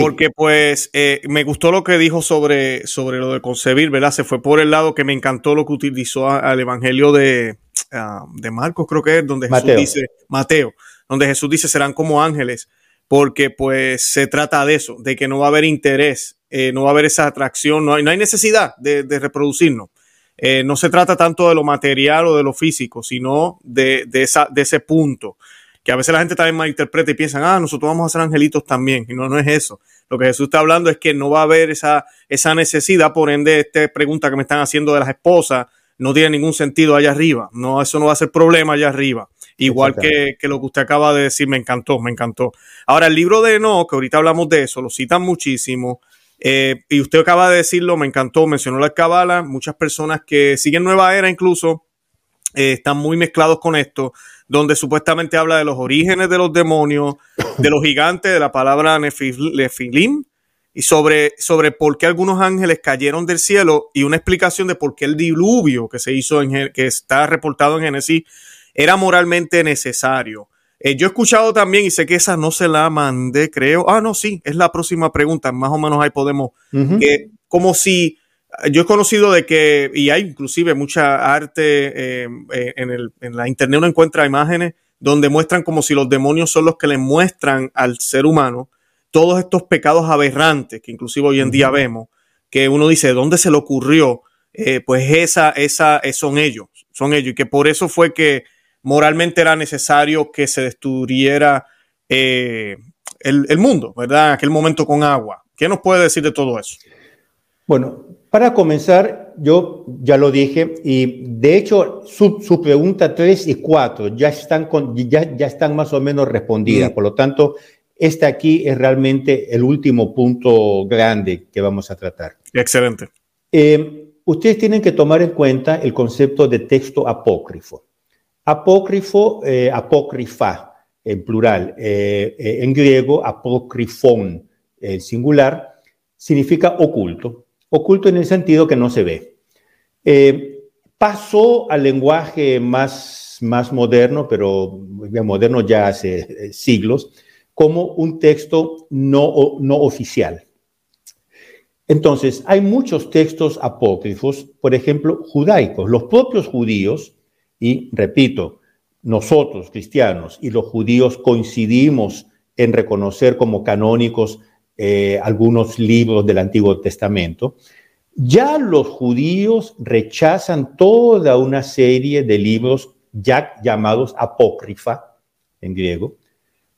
B: porque pues me gustó lo que dijo sobre, sobre lo de concebir, ¿verdad? Se fue por el lado que me encantó lo que utilizó al Evangelio de, ah, de Marcos, creo que es, donde Jesús dice, Mateo, donde Jesús dice serán como ángeles porque pues se trata de eso, de que no va a haber interés, eh, no va a haber esa atracción, no hay, no hay necesidad de, reproducirnos. Eh, no se trata tanto de lo material o de lo físico, sino de, esa, de ese punto, que a veces la gente también malinterpreta y piensan, ah, nosotros vamos a ser angelitos también, y no, no es eso. Lo que Jesús está hablando es que no va a haber esa, esa necesidad, por ende, esta pregunta que me están haciendo de las esposas no tiene ningún sentido allá arriba, no, eso no va a ser problema allá arriba. Igual que, lo que usted acaba de decir, me encantó, me encantó. Ahora, el libro de No, que ahorita hablamos de eso, lo citan muchísimo. Eh, y usted acaba de decirlo, me encantó, mencionó la Cabala. Muchas personas que siguen Nueva Era incluso eh, están muy mezclados con esto, donde supuestamente habla de los orígenes de los demonios, de los gigantes, de la palabra nefilim, y sobre, sobre por qué algunos ángeles cayeron del cielo y una explicación de por qué el diluvio que se hizo, en, que está reportado en Génesis, era moralmente necesario. Eh, yo he escuchado también, y sé que esa no se la mandé, creo. Ah, no, sí, es la próxima pregunta. Más o menos ahí podemos. como si. Yo he conocido de que, y hay inclusive mucha arte eh, eh, en, el, en la internet, uno encuentra imágenes donde muestran como si los demonios son los que le muestran al ser humano todos estos pecados aberrantes que inclusive hoy en día vemos, que uno dice, ¿dónde se le ocurrió? pues esa, esa, son ellos, son ellos, y que por eso fue que moralmente era necesario que se destruyera eh, el, mundo, ¿verdad? En aquel momento con agua. ¿Qué nos puede decir de todo eso?
A: Bueno, para comenzar, yo ya lo dije, y de hecho su, su pregunta 3 y 4 ya están, con, ya, ya están más o menos respondidas. Por lo tanto, este aquí es realmente el último punto grande que vamos a tratar.
B: Excelente.
A: Eh, ustedes tienen que tomar en cuenta el concepto de texto apócrifo. Apócrifo, eh, apócrifa en plural, eh, en griego apócrifón, el singular, significa oculto. Oculto en el sentido que no se ve. pasó al lenguaje más, más moderno, pero moderno ya hace siglos, como un texto no, no oficial. Entonces, hay muchos textos apócrifos, por ejemplo, judaicos. Los propios judíos y repito, nosotros cristianos y los judíos coincidimos en reconocer como canónicos eh, algunos libros del Antiguo Testamento, ya los judíos rechazan toda una serie de libros ya llamados apócrifa en griego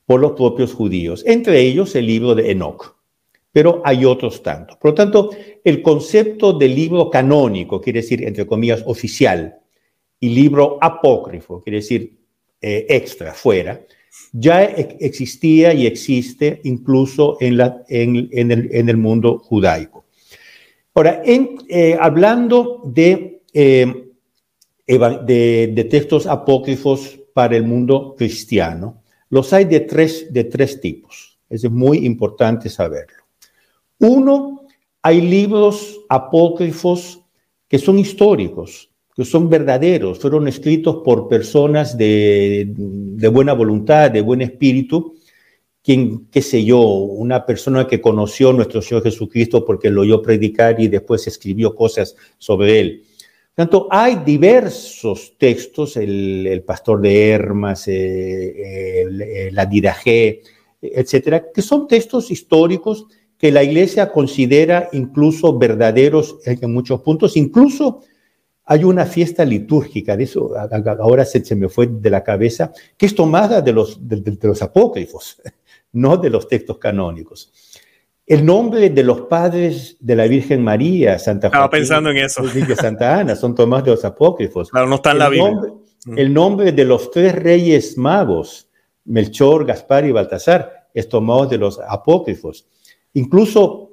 A: por los propios judíos, entre ellos el libro de Enoch. Pero hay otros tantos. Por lo tanto, el concepto de libro canónico, quiere decir, entre comillas, oficial, y libro apócrifo, quiere decir eh, extra, fuera, ya existía y existe incluso en, el, mundo judaico. Ahora, eh, hablando de, eh, de, de, textos apócrifos para el mundo cristiano, los hay de tres, de tres tipos. Es muy importante saberlo. Uno, hay libros apócrifos que son históricos, que son verdaderos, fueron escritos por personas de, buena voluntad, de buen espíritu, quien, qué sé yo, una persona que conoció a nuestro Señor Jesucristo porque lo oyó predicar y después escribió cosas sobre él. Tanto, hay diversos textos, el, pastor de Hermas, eh, la Dirajé, etcétera, que son textos históricos que la iglesia considera incluso verdaderos en muchos puntos, incluso hay una fiesta litúrgica, de eso ahora se, me fue de la cabeza, que es tomada de los, de, los apócrifos, no de los textos canónicos. El nombre de los padres de la Virgen María, Santa
B: Estaba pensando en eso.
A: Y Santa Ana, son tomados de los apócrifos.
B: Claro, no está en la Biblia.
A: Mm. el nombre de los tres reyes magos, Melchor, Gaspar y Baltasar, es tomado de los apócrifos. Incluso,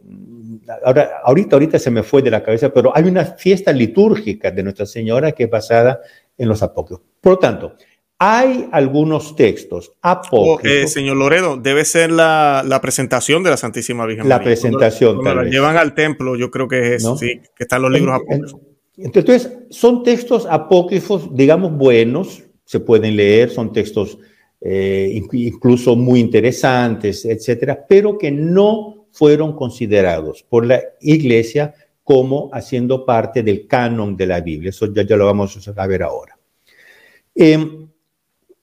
A: ahora, ahorita, ahorita se me fue de la cabeza, pero hay una fiesta litúrgica de Nuestra Señora que es basada en los apócrifos. Por lo tanto, hay algunos textos apócrifos.
B: Eh, señor Loredo, debe ser la, presentación de la Santísima Virgen
A: La presentación.
B: Cuando, la llevan al templo, yo creo que es sí, que están los libros apócrifos.
A: Entonces, son textos apócrifos, digamos, buenos, se pueden leer, son textos eh, incluso muy interesantes, etcétera, pero que no fueron considerados por la Iglesia como haciendo parte del canon de la Biblia. Eso ya, ya lo vamos a ver ahora. Em,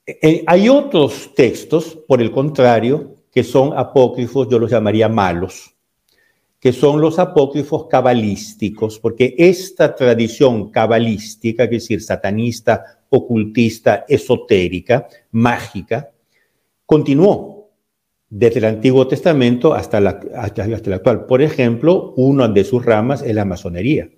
A: eh, hay otros textos, por el contrario, que son apócrifos, yo los llamaría malos, que son los apócrifos cabalísticos, porque esta tradición cabalística, es decir, satanista, ocultista, esotérica, mágica, continuó desde el Antiguo Testamento hasta, la, hasta, el actual. Por ejemplo, una de sus ramas es la masonería,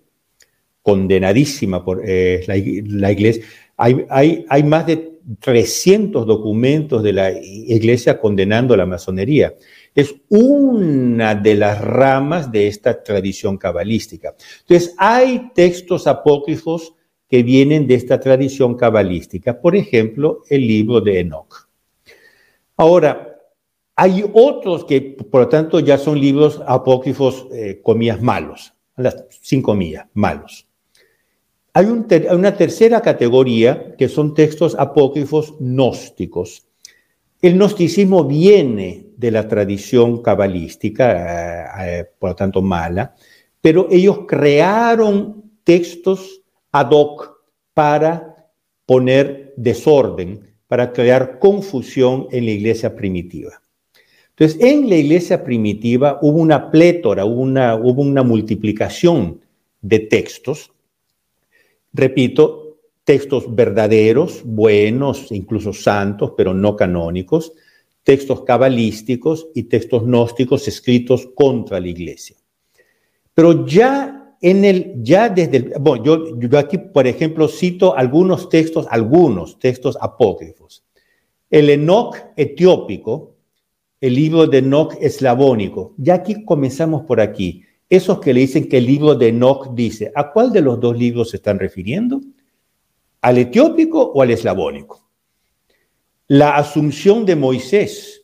A: condenadísima por eh, la, la, iglesia. Hay, hay, hay más de 300 documentos de la iglesia condenando la masonería. Es una de las ramas de esta tradición cabalística. Entonces, hay textos apócrifos que vienen de esta tradición cabalística. Por ejemplo, el libro de Enoch. Ahora, hay otros que, por lo tanto, ya son libros apócrifos, eh, comillas, malos, sin comillas, malos. Hay una tercera categoría que son textos apócrifos gnósticos. El gnosticismo viene de la tradición cabalística, eh, eh, por lo tanto mala, pero ellos crearon textos ad hoc para poner desorden, para crear confusión en la iglesia primitiva. Entonces, en la iglesia primitiva hubo una plétora, hubo una multiplicación de textos Repito, textos verdaderos, buenos, incluso santos, pero no canónicos, textos cabalísticos y textos gnósticos escritos contra la iglesia. Pero ya en el, ya desde el, bueno, yo, yo aquí, por ejemplo, cito algunos textos, algunos textos apócrifos. El Enoch etiópico, el libro de Enoch eslavónico. Ya aquí comenzamos por aquí esos que le dicen que el libro de Enoch dice, ¿a cuál de los dos libros se están refiriendo? ¿Al etiópico o al eslavónico? La asunción de Moisés,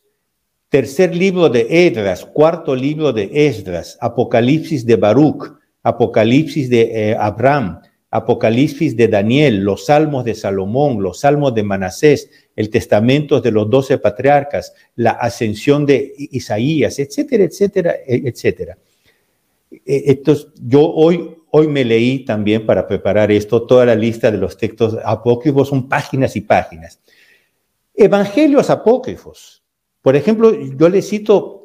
A: tercer libro de Edras, cuarto libro de Esdras, Apocalipsis de Baruch, Apocalipsis de eh, Abraham, Apocalipsis de Daniel, los salmos de Salomón, los salmos de Manasés, el testamento de los doce patriarcas, la ascensión de Isaías, etcétera, etcétera, etcétera. Entonces, eh, yo hoy, hoy me leí también para preparar esto, toda la lista de los textos apócrifos, son páginas y páginas. Evangelios apócrifos. Por ejemplo, yo le cito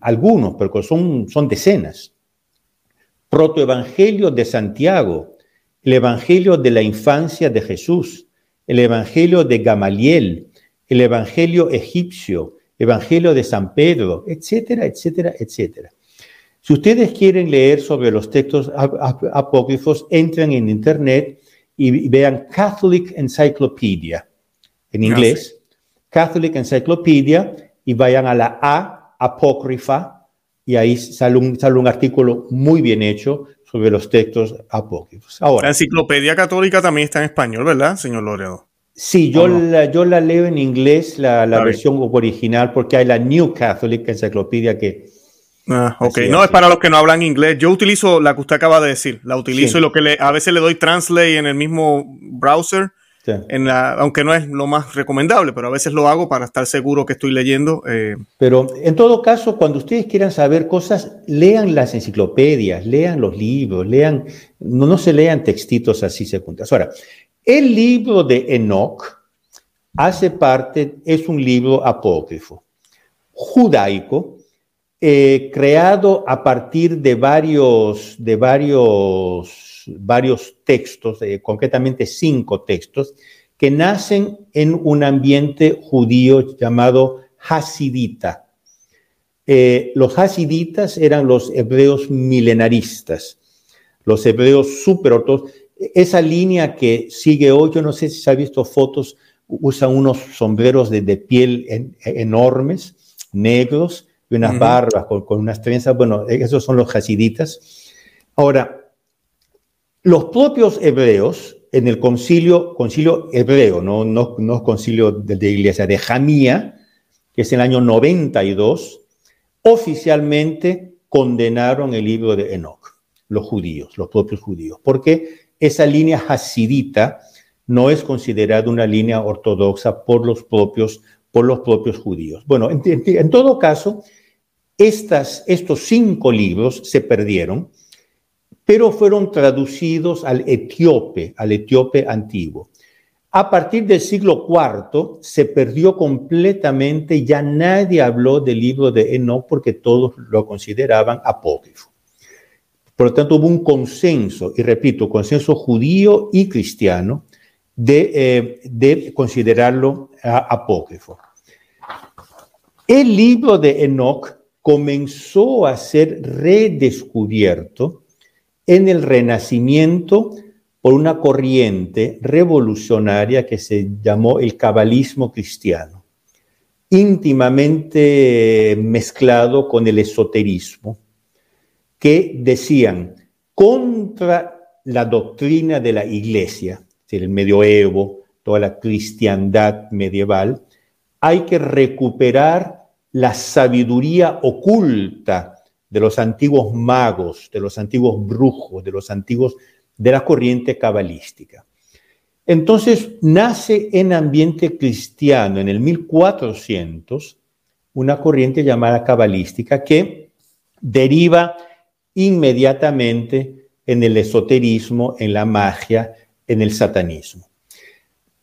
A: algunos, pero son, son decenas. Protoevangelio de Santiago, el Evangelio de la infancia de Jesús, el Evangelio de Gamaliel, el Evangelio egipcio, Evangelio de San Pedro, etcétera, etcétera, etcétera. Si ustedes quieren leer sobre los textos apócrifos, entren en Internet y vean Catholic Encyclopedia en ah, inglés, Catholic Encyclopedia, y vayan a la A apócrifa, y ahí sale un, sale un artículo muy bien hecho sobre los textos apócrifos.
B: Ahora, la enciclopedia católica también está en español, ¿verdad, señor Loredo?
A: Sí, yo, la, yo la leo en inglés, la, la versión original, porque hay la New Catholic Encyclopedia que
B: Ah, ok, no, es para los que no hablan inglés. Yo utilizo la que usted acaba de decir, la utilizo y lo que le, a veces le doy translate en el mismo browser, en la, aunque no es lo más recomendable, pero a veces lo hago para estar seguro que estoy leyendo.
A: Eh. Pero en todo caso, cuando ustedes quieran saber cosas, lean las enciclopedias, lean los libros, lean, no, no se lean textitos así secundarios. Ahora, el libro de Enoch hace parte, es un libro apócrifo, judaico, eh, creado a partir de varios, de varios, varios textos, eh, concretamente cinco textos, que nacen en un ambiente judío llamado Hasidita. Eh, los hasiditas eran los hebreos milenaristas, los hebreos super ortodoxos. Esa línea que sigue hoy, yo no sé si se ha visto fotos, usan unos sombreros de, piel enormes, negros, y unas barbas con, unas trenzas. Bueno, esos son los hasiditas. Ahora, los propios hebreos, en el concilio, concilio hebreo, no, no, no concilio de iglesia, de Jamía, que es el año 92, oficialmente condenaron el libro de Enoch, los judíos, los propios judíos, porque esa línea hasidita no es considerada una línea ortodoxa por los propios, por los propios judíos. Bueno, en, todo caso, estas, estos cinco libros se perdieron, pero fueron traducidos al etíope, al etíope antiguo. A partir del siglo IV se perdió completamente, ya nadie habló del libro de Enoch porque todos lo consideraban apócrifo. Por lo tanto, hubo un consenso, y repito, consenso judío y cristiano, de, eh, de considerarlo apócrifo. El libro de Enoch comenzó a ser redescubierto en el Renacimiento por una corriente revolucionaria que se llamó el cabalismo cristiano, íntimamente mezclado con el esoterismo, que decían contra la doctrina de la iglesia, el medioevo, toda la cristiandad medieval, hay que recuperar la sabiduría oculta de los antiguos magos, de los antiguos brujos, de los antiguos de la corriente cabalística. Entonces nace en ambiente cristiano en el 1400 una corriente llamada cabalística que deriva inmediatamente en el esoterismo, en la magia, en el satanismo.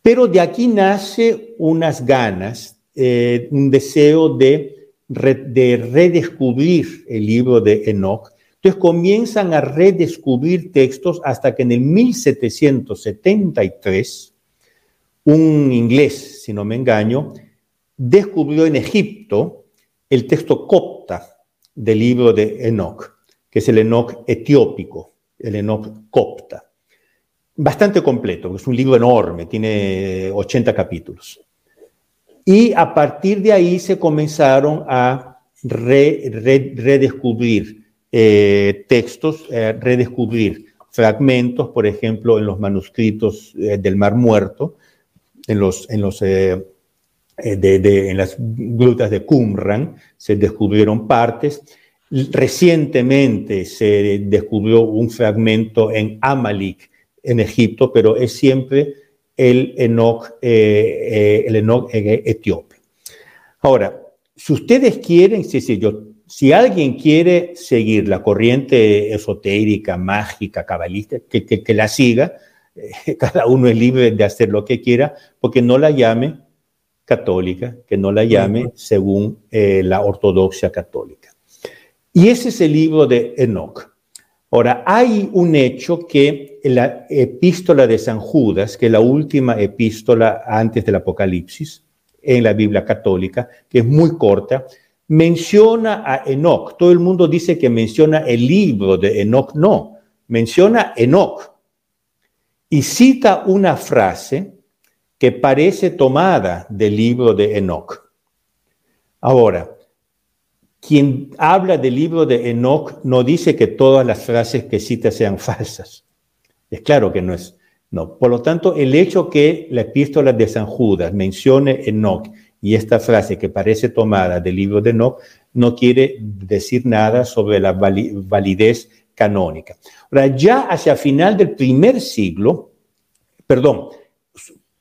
A: Pero de aquí nace unas ganas, eh, un deseo de, de redescubrir el libro de Enoch entonces comienzan a redescubrir textos hasta que en el 1773, un inglés, si no me engaño, descubrió en Egipto el texto copta del libro de Enoch, que es el Enoch etiópico, el Enoch copta. Bastante completo, es un libro enorme, tiene 80 capítulos. Y a partir de ahí se comenzaron a redescubrir eh, textos, eh, redescubrir fragmentos, por ejemplo, en los manuscritos eh, del Mar Muerto, en, los, en, los, de, en las grutas de Qumran, se descubrieron partes. Recientemente se descubrió un fragmento en Amalik, en Egipto, pero es siempre el Enoch, el Enoch etíope. Ahora, si ustedes quieren, sí, yo si alguien quiere seguir la corriente esotérica, mágica, cabalista, que, la siga, eh, cada uno es libre de hacer lo que quiera, porque no la llame católica, que no la llame según eh, la ortodoxia católica. Y ese es el libro de Enoch. Ahora, hay un hecho que la epístola de San Judas, que es la última epístola antes del Apocalipsis en la Biblia católica, que es muy corta, menciona a Enoch. Todo el mundo dice que menciona el libro de Enoch. No, menciona Enoch. Y cita una frase que parece tomada del libro de Enoch. Ahora, quien habla del libro de Enoch no dice que todas las frases que cita sean falsas. Es claro que no es. No. Por lo tanto, el hecho que la epístola de San Judas mencione Enoch y esta frase que parece tomada del libro de Enoch no quiere decir nada sobre la validez canónica. Ahora, ya hacia final del primer siglo, perdón,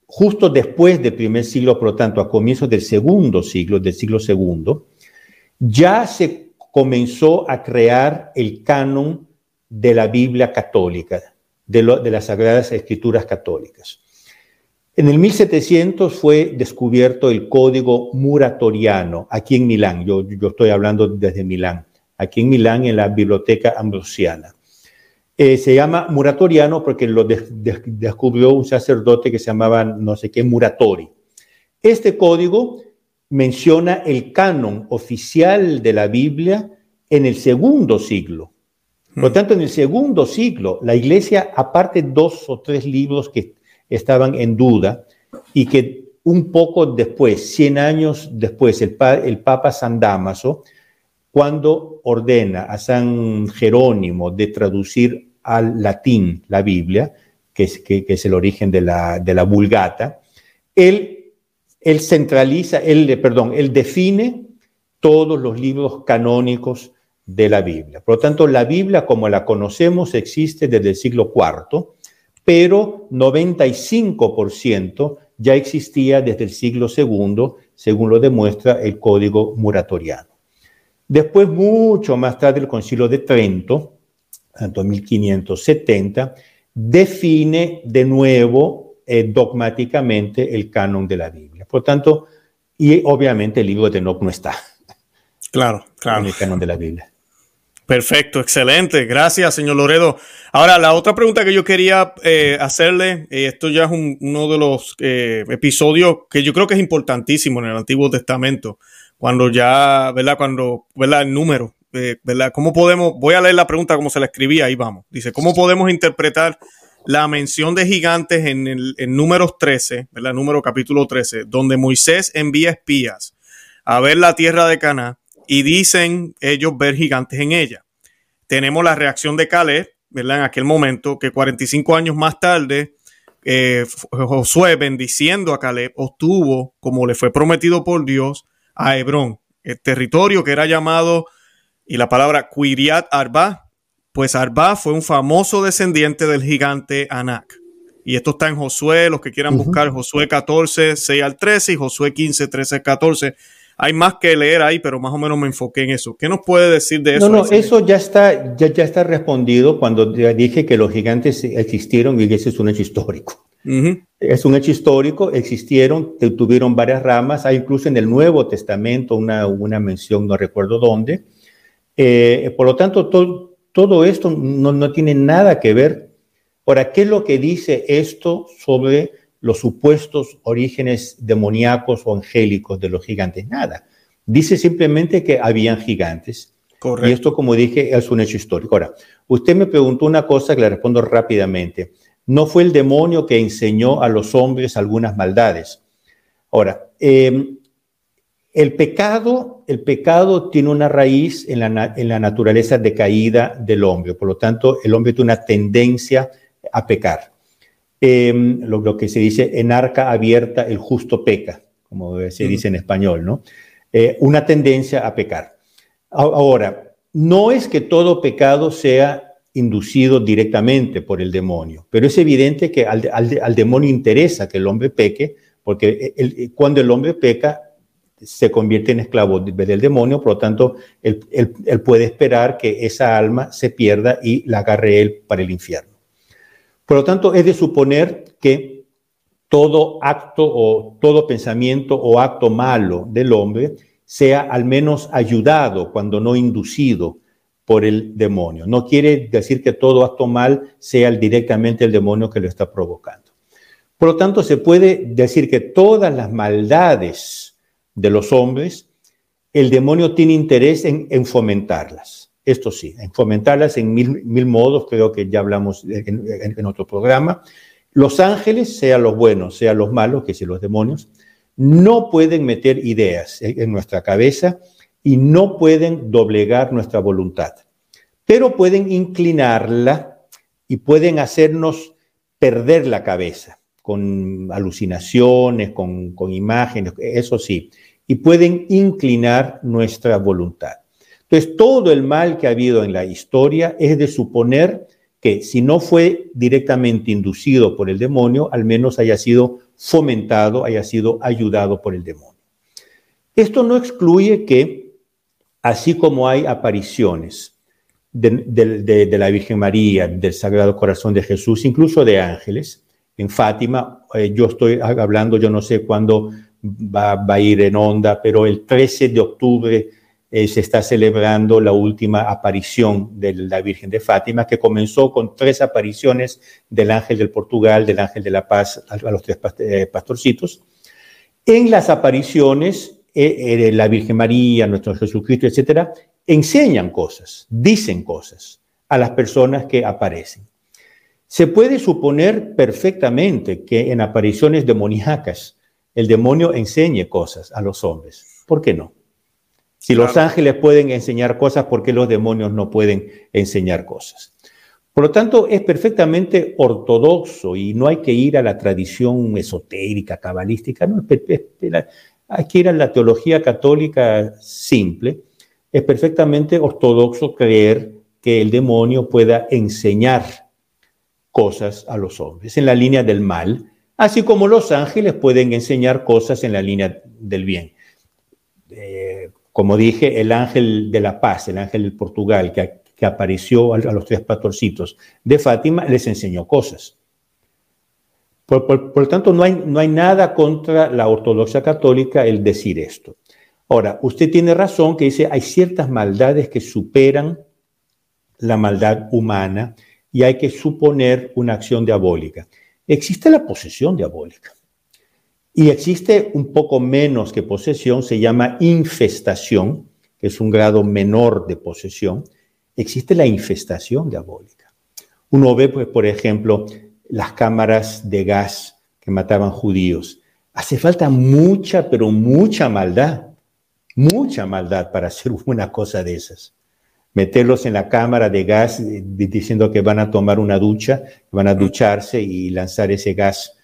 A: justo después del primer siglo, por lo tanto, a comienzos del segundo siglo, del siglo segundo, ya se comenzó a crear el canon de la Biblia católica, de, las Sagradas Escrituras católicas. En el 1700 fue descubierto el código muratoriano aquí en Milán. Yo, estoy hablando desde Milán, aquí en Milán, en la Biblioteca Ambrosiana. Eh, se llama muratoriano porque lo descubrió un sacerdote que se llamaba no sé qué Muratori. Este código menciona el canon oficial de la Biblia en el segundo siglo. Por lo mm. tanto, en el segundo siglo, la iglesia, aparte dos o tres libros que estaban en duda y que un poco después, 100 años después, el, el Papa San Damaso, cuando ordena a San Jerónimo de traducir al latín la Biblia, que es, que, es el origen de la, de la Vulgata, él, él centraliza, él, perdón, él define todos los libros canónicos de la Biblia. Por lo tanto, la Biblia como la conocemos existe desde el siglo IV, pero 95% ya existía desde el siglo II, según lo demuestra el Código Muratoriano. Después, mucho más tarde, el Concilio de Trento, en 1570, define de nuevo eh, dogmáticamente el canon de la Biblia. Por tanto, y obviamente el libro de Enoch no está.
B: Claro, claro.
A: En el canon de la Biblia.
B: Perfecto, excelente. Gracias, señor Loredo. Ahora, la otra pregunta que yo quería eh, hacerle, eh, esto ya es uno de los eh, episodios que yo creo que es importantísimo en el Antiguo Testamento, cuando ya, ¿verdad? Cuando, ¿verdad? El número, ¿verdad? ¿Cómo podemos, voy a leer la pregunta como se la escribía, ahí vamos. Dice, ¿cómo podemos interpretar la mención de gigantes en, el, números 13, ¿verdad? Número capítulo 13, donde Moisés envía espías a ver la tierra de Canaán y dicen ellos ver gigantes en ella. Tenemos la reacción de Caleb, ¿verdad? En aquel momento, que 45 años más tarde, eh, Josué, bendiciendo a Caleb, obtuvo, como le fue prometido por Dios, a Hebrón, el territorio que era llamado, y la palabra Quiriat Arba, pues Arba fue un famoso descendiente del gigante Anak. Y esto está en Josué, los que quieran buscar Josué 14, 6 al 13 y Josué 15, 13 14 hay más que leer ahí, pero más o menos me enfoqué en eso. ¿Qué nos puede decir de eso?
A: No, no, eso ya está, ya, ya está respondido cuando dije que los gigantes existieron y ese es un hecho histórico. Es un hecho histórico, existieron, tuvieron varias ramas, hay incluso en el Nuevo Testamento una, una mención, no recuerdo dónde. Eh, por lo tanto, todo esto no, no tiene nada que ver. Ahora, ¿qué es lo que dice esto sobre los supuestos orígenes demoníacos o angélicos de los gigantes, nada. Dice simplemente que habían gigantes. Y esto, como dije, es un hecho histórico. Ahora, usted me preguntó una cosa que le respondo rápidamente. No fue el demonio que enseñó a los hombres algunas maldades. Ahora, em, el pecado, el pecado tiene una raíz en la, en la naturaleza decaída del hombre. Por lo tanto, el hombre tiene una tendencia a pecar. Em, lo, que se dice en arca abierta, el justo peca, como se dice en español, ¿no? Eh, una tendencia a pecar. Ahora, no es que todo pecado sea inducido directamente por el demonio, pero es evidente que al, demonio interesa que el hombre peque, porque cuando el hombre peca, se convierte en esclavo del demonio, por lo tanto, él, él, puede esperar que esa alma se pierda y la agarre él para el infierno. Por lo tanto, es de suponer que todo acto o todo pensamiento o acto malo del hombre sea al menos ayudado, cuando no inducido por el demonio. No quiere decir que todo acto mal sea directamente el demonio que lo está provocando. Por lo tanto, se puede decir que todas las maldades de los hombres, el demonio tiene interés en fomentarlas. Esto sí, en fomentarlas en mil, mil modos, creo que ya hablamos en, otro programa. Los ángeles, sean los buenos, sean los malos, que si los demonios, no pueden meter ideas en nuestra cabeza y no pueden doblegar nuestra voluntad, pero pueden inclinarla y pueden hacernos perder la cabeza con alucinaciones, con imágenes, eso sí, y pueden inclinar nuestra voluntad. Entonces, todo el mal que ha habido en la historia es de suponer que si no fue directamente inducido por el demonio, al menos haya sido fomentado, haya sido ayudado por el demonio. Esto no excluye que, así como hay apariciones de, la Virgen María, del Sagrado Corazón de Jesús, incluso de ángeles, en Fátima, eh, yo estoy hablando, yo no sé cuándo va, va, a ir en onda, pero el 13 de octubre eh, se está celebrando la última aparición de la Virgen de Fátima, que comenzó con tres apariciones del ángel del Portugal, del ángel de la paz, a, los tres eh, pastorcitos. En las apariciones, eh, eh, la Virgen María, nuestro Jesucristo, etcétera, enseñan cosas, dicen cosas a las personas que aparecen. Se puede suponer perfectamente que en apariciones demoníacas el demonio enseñe cosas a los hombres. ¿Por qué no? Si los ángeles pueden enseñar cosas, ¿por qué los demonios no pueden enseñar cosas? Por lo tanto, es perfectamente ortodoxo y no hay que ir a la tradición esotérica, cabalística, no, hay que ir a la teología católica simple. Es perfectamente ortodoxo creer que el demonio pueda enseñar cosas a los hombres en la línea del mal, así como los ángeles pueden enseñar cosas en la línea del bien. Eh, como dije, el ángel de la paz, el ángel del Portugal, que, que apareció a, los tres pastorcitos de Fátima, les enseñó cosas. Por, lo tanto, no hay, no hay nada contra la ortodoxia católica el decir esto. Ahora, usted tiene razón que dice, hay ciertas maldades que superan la maldad humana y hay que suponer una acción diabólica. Existe la posesión diabólica. Y existe un poco menos que posesión, se llama infestación, que es un grado menor de posesión. Existe la infestación diabólica. Uno ve, pues, por ejemplo, las cámaras de gas que mataban judíos. Hace falta mucha, pero mucha maldad, mucha maldad para hacer una cosa de esas meterlos en la cámara de gas diciendo que van a tomar una ducha, van a ducharse y lanzar ese gas.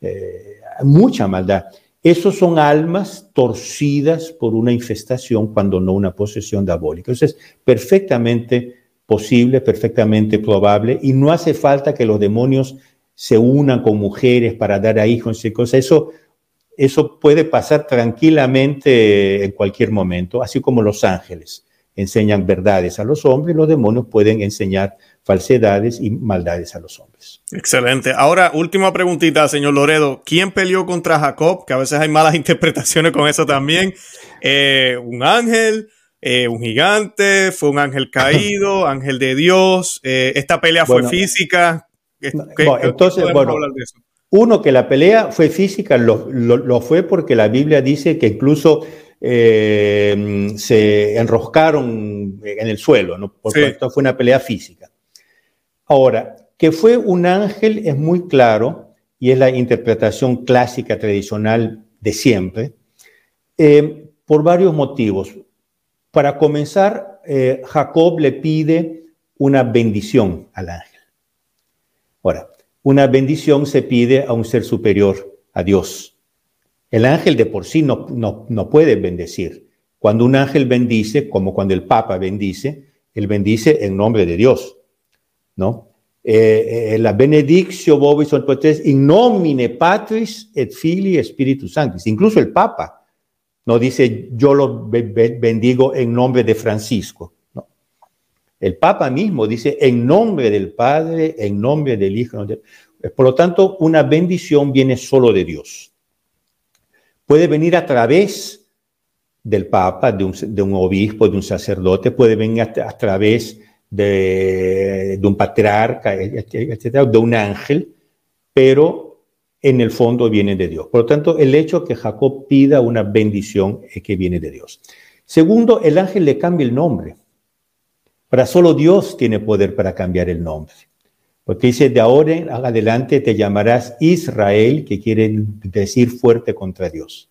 A: Eh, mucha maldad. Esos son almas torcidas por una infestación cuando no una posesión diabólica. Eso es perfectamente posible, perfectamente probable y no hace falta que los demonios se unan con mujeres para dar a hijos y cosas. Eso, eso puede pasar tranquilamente en cualquier momento, así como los ángeles enseñan verdades a los hombres, los demonios pueden enseñar falsedades y maldades a los hombres.
B: Excelente. Ahora, última preguntita, señor Loredo. ¿Quién peleó contra Jacob? Que a veces hay malas interpretaciones con eso también. Eh, ¿Un ángel? Eh, ¿Un gigante? ¿Fue un ángel caído? ¿Ángel de Dios? Eh, ¿Esta pelea fue física?
A: entonces, bueno, uno que la pelea fue física, lo fue porque la Biblia dice que incluso eh, se enroscaron en el suelo, ¿no? Por tanto, fue una pelea física. Ahora, que fue un ángel es muy claro y es la interpretación clásica tradicional de siempre, eh, por varios motivos. Para comenzar, eh, Jacob le pide una bendición al ángel. Ahora, una bendición se pide a un ser superior, a Dios. El ángel de por sí no, no, puede bendecir. Cuando un ángel bendice, como cuando el Papa bendice, él bendice en nombre de Dios, ¿no? Eh, eh, la benedictio vobis potes in nomine Patris et Filii Spiritus Sanctis. Incluso el Papa no dice yo lo bendigo en nombre de Francisco. No. El Papa mismo dice en nombre del Padre, en nombre del Hijo. Por lo tanto, una bendición viene solo de Dios puede venir a través del Papa, de un, obispo, de un sacerdote, puede venir a, través de, un patriarca, etcétera, de un ángel, pero en el fondo viene de Dios. Por lo tanto, el hecho que Jacob pida una bendición es que viene de Dios. Segundo, el ángel le cambia el nombre. Para solo Dios tiene poder para cambiar el nombre. Porque dice, de ahora en adelante te llamarás Israel, que quiere decir fuerte contra Dios.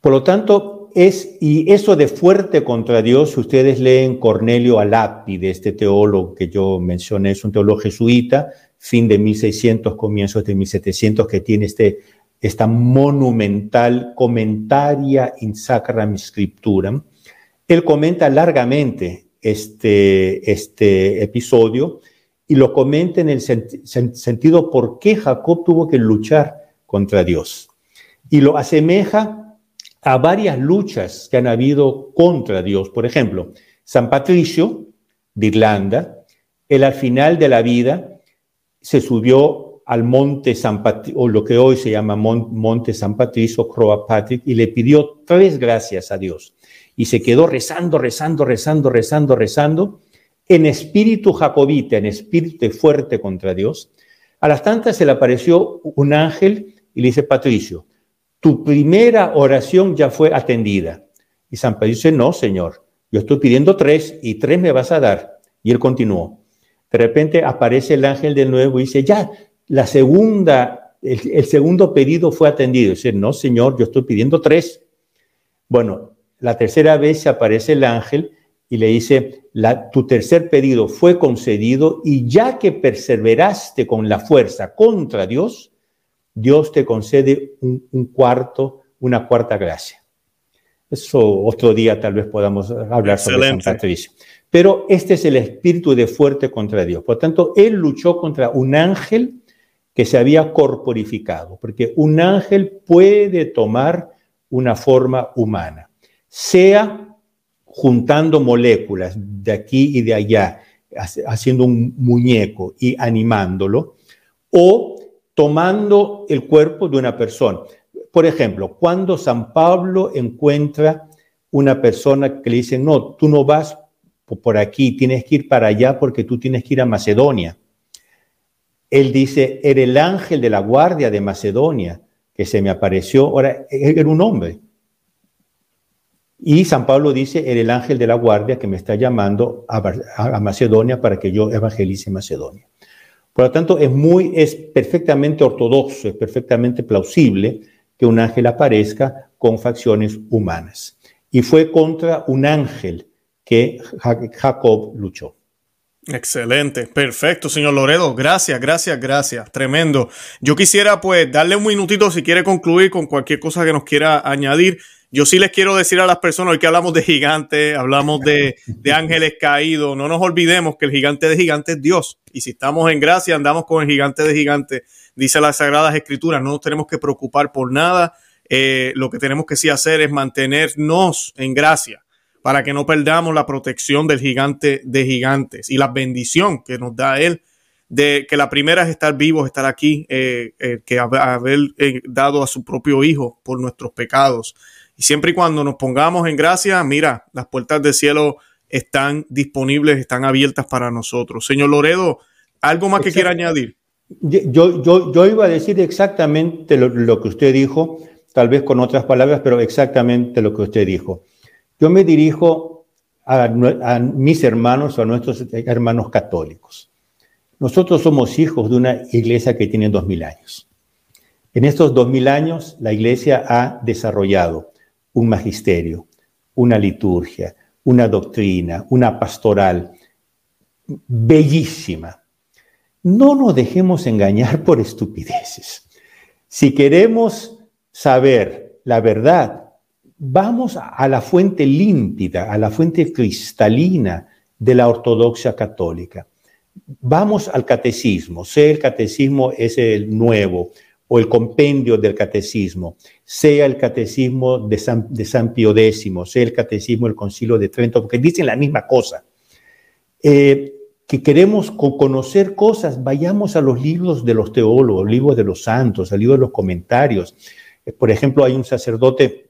A: Por lo tanto, es, y eso de fuerte contra Dios, ustedes leen Cornelio Alapi, de este teólogo que yo mencioné, es un teólogo jesuita, fin de 1600, comienzos de 1700, que tiene este, esta monumental comentaria in sacram scripturam. Él comenta largamente este, este episodio y lo comenta en el sentido por qué Jacob tuvo que luchar contra Dios. Y lo asemeja a varias luchas que han habido contra Dios. Por ejemplo, San Patricio de Irlanda, él al final de la vida se subió al monte San Patricio, o lo que hoy se llama monte San Patricio, Croa Patrick, y le pidió tres gracias a Dios. Y se quedó rezando, rezando, rezando, rezando, rezando, en espíritu jacobita, en espíritu fuerte contra Dios, a las tantas se le apareció un ángel y le dice, Patricio, tu primera oración ya fue atendida. Y San Pedro dice, no, Señor, yo estoy pidiendo tres y tres me vas a dar. Y él continuó. De repente aparece el ángel de nuevo y dice, ya, la segunda, el, segundo pedido fue atendido. Dice, no, Señor, yo estoy pidiendo tres. Bueno, la tercera vez aparece el ángel y le dice, la, tu tercer pedido fue concedido y ya que perseveraste con la fuerza contra Dios, Dios te concede un, cuarto, una cuarta gracia. Eso otro día tal vez podamos hablar sobre San Patricio. Pero este es el espíritu de fuerte contra Dios. Por tanto, él luchó contra un ángel que se había corporificado, porque un ángel puede tomar una forma humana, sea juntando moléculas de aquí y de allá, haciendo un muñeco y animándolo, o tomando el cuerpo de una persona. Por ejemplo, cuando San Pablo encuentra una persona que le dice, no, tú no vas por aquí, tienes que ir para allá porque tú tienes que ir a Macedonia. Él dice, era el ángel de la guardia de Macedonia que se me apareció. Ahora, era un hombre. Y San Pablo dice, era el ángel de la guardia que me está llamando a, Macedonia para que yo evangelice Macedonia. Por lo tanto, es muy, es perfectamente ortodoxo, es perfectamente plausible que un ángel aparezca con facciones humanas. Y fue contra un ángel que Jacob luchó.
B: Excelente, perfecto, señor Loredo. Gracias, gracias, gracias. Tremendo. Yo quisiera pues darle un minutito si quiere concluir con cualquier cosa que nos quiera añadir. Yo sí les quiero decir a las personas, hoy que hablamos de gigantes, hablamos de, de ángeles caídos, no nos olvidemos que el gigante de gigantes es Dios. Y si estamos en gracia, andamos con el gigante de gigantes. Dice las Sagradas Escrituras, no nos tenemos que preocupar por nada. Eh, lo que tenemos que sí hacer es mantenernos en gracia para que no perdamos la protección del gigante de gigantes y la bendición que nos da Él, de que la primera es estar vivos, estar aquí, eh, eh, que haber dado a su propio Hijo por nuestros pecados. Y siempre y cuando nos pongamos en gracia, mira, las puertas del cielo están disponibles, están abiertas para nosotros. Señor Loredo, ¿algo más que quiera añadir?
A: Yo, yo, yo iba a decir exactamente lo, lo que usted dijo, tal vez con otras palabras, pero exactamente lo que usted dijo. Yo me dirijo a, mis hermanos o a nuestros hermanos católicos. Nosotros somos hijos de una iglesia que tiene dos mil años. En estos dos mil años, la iglesia ha desarrollado un magisterio, una liturgia, una doctrina, una pastoral bellísima. No nos dejemos engañar por estupideces. Si queremos saber la verdad, vamos a la fuente límpida, a la fuente cristalina de la ortodoxia católica. Vamos al catecismo, sea el catecismo es el nuevo o el compendio del catecismo, sea el catecismo de San, de Pío X, sea el catecismo del Concilio de Trento, porque dicen la misma cosa. Eh, que queremos conocer cosas, vayamos a los libros de los teólogos, libros de los santos, al libro de los comentarios. Eh, por ejemplo, hay un sacerdote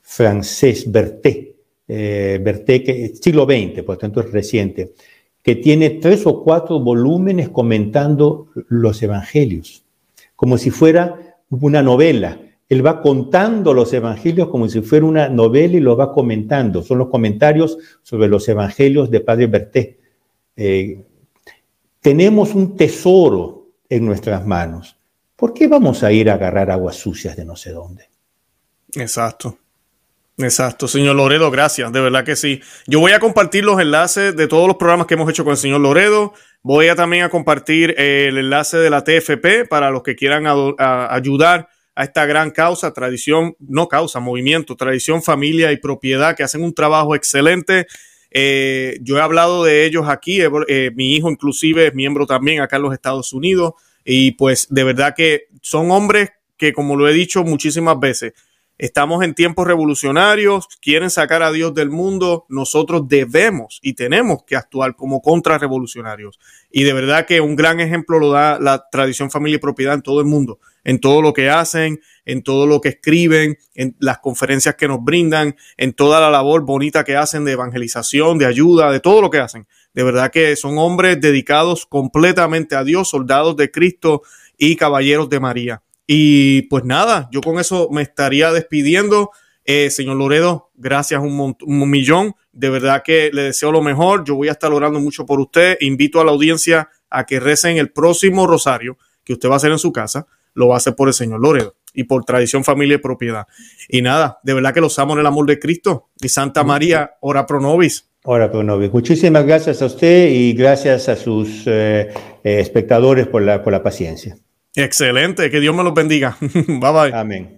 A: francés Berté, eh, Berté, que siglo XX, por tanto es reciente, que tiene tres o cuatro volúmenes comentando los evangelios, como si fuera una novela. Él va contando los evangelios como si fuera una novela y los va comentando. Son los comentarios sobre los evangelios de Padre Berté. Eh, tenemos un tesoro en nuestras manos. ¿Por qué vamos a ir a agarrar aguas sucias de no sé dónde?
B: Exacto. Exacto, señor Loredo, gracias, de verdad que sí. Yo voy a compartir los enlaces de todos los programas que hemos hecho con el señor Loredo. Voy a también a compartir el enlace de la TFP para los que quieran ayudar a esta gran causa, tradición, no causa, movimiento, tradición, familia y propiedad, que hacen un trabajo excelente. Eh, yo he hablado de ellos aquí, eh, mi hijo inclusive es miembro también acá en los Estados Unidos, y pues de verdad que son hombres que, como lo he dicho muchísimas veces, Estamos en tiempos revolucionarios, quieren sacar a Dios del mundo, nosotros debemos y tenemos que actuar como contrarrevolucionarios. Y de verdad que un gran ejemplo lo da la tradición familia y propiedad en todo el mundo, en todo lo que hacen, en todo lo que escriben, en las conferencias que nos brindan, en toda la labor bonita que hacen de evangelización, de ayuda, de todo lo que hacen. De verdad que son hombres dedicados completamente a Dios, soldados de Cristo y caballeros de María. Y pues nada, yo con eso me estaría despidiendo. Eh, señor Loredo, gracias un, un, millón. De verdad que le deseo lo mejor. Yo voy a estar orando mucho por usted. Invito a la audiencia a que recen el próximo rosario que usted va a hacer en su casa. Lo va a hacer por el señor Loredo y por tradición, familia y propiedad. Y nada, de verdad que los amo en el amor de Cristo. Y Santa María, ora pro nobis.
A: Ora pro nobis. Muchísimas gracias a usted y gracias a sus eh, eh, espectadores por la, por la paciencia.
B: Excelente, que Dios me los bendiga. bye bye.
A: Amén.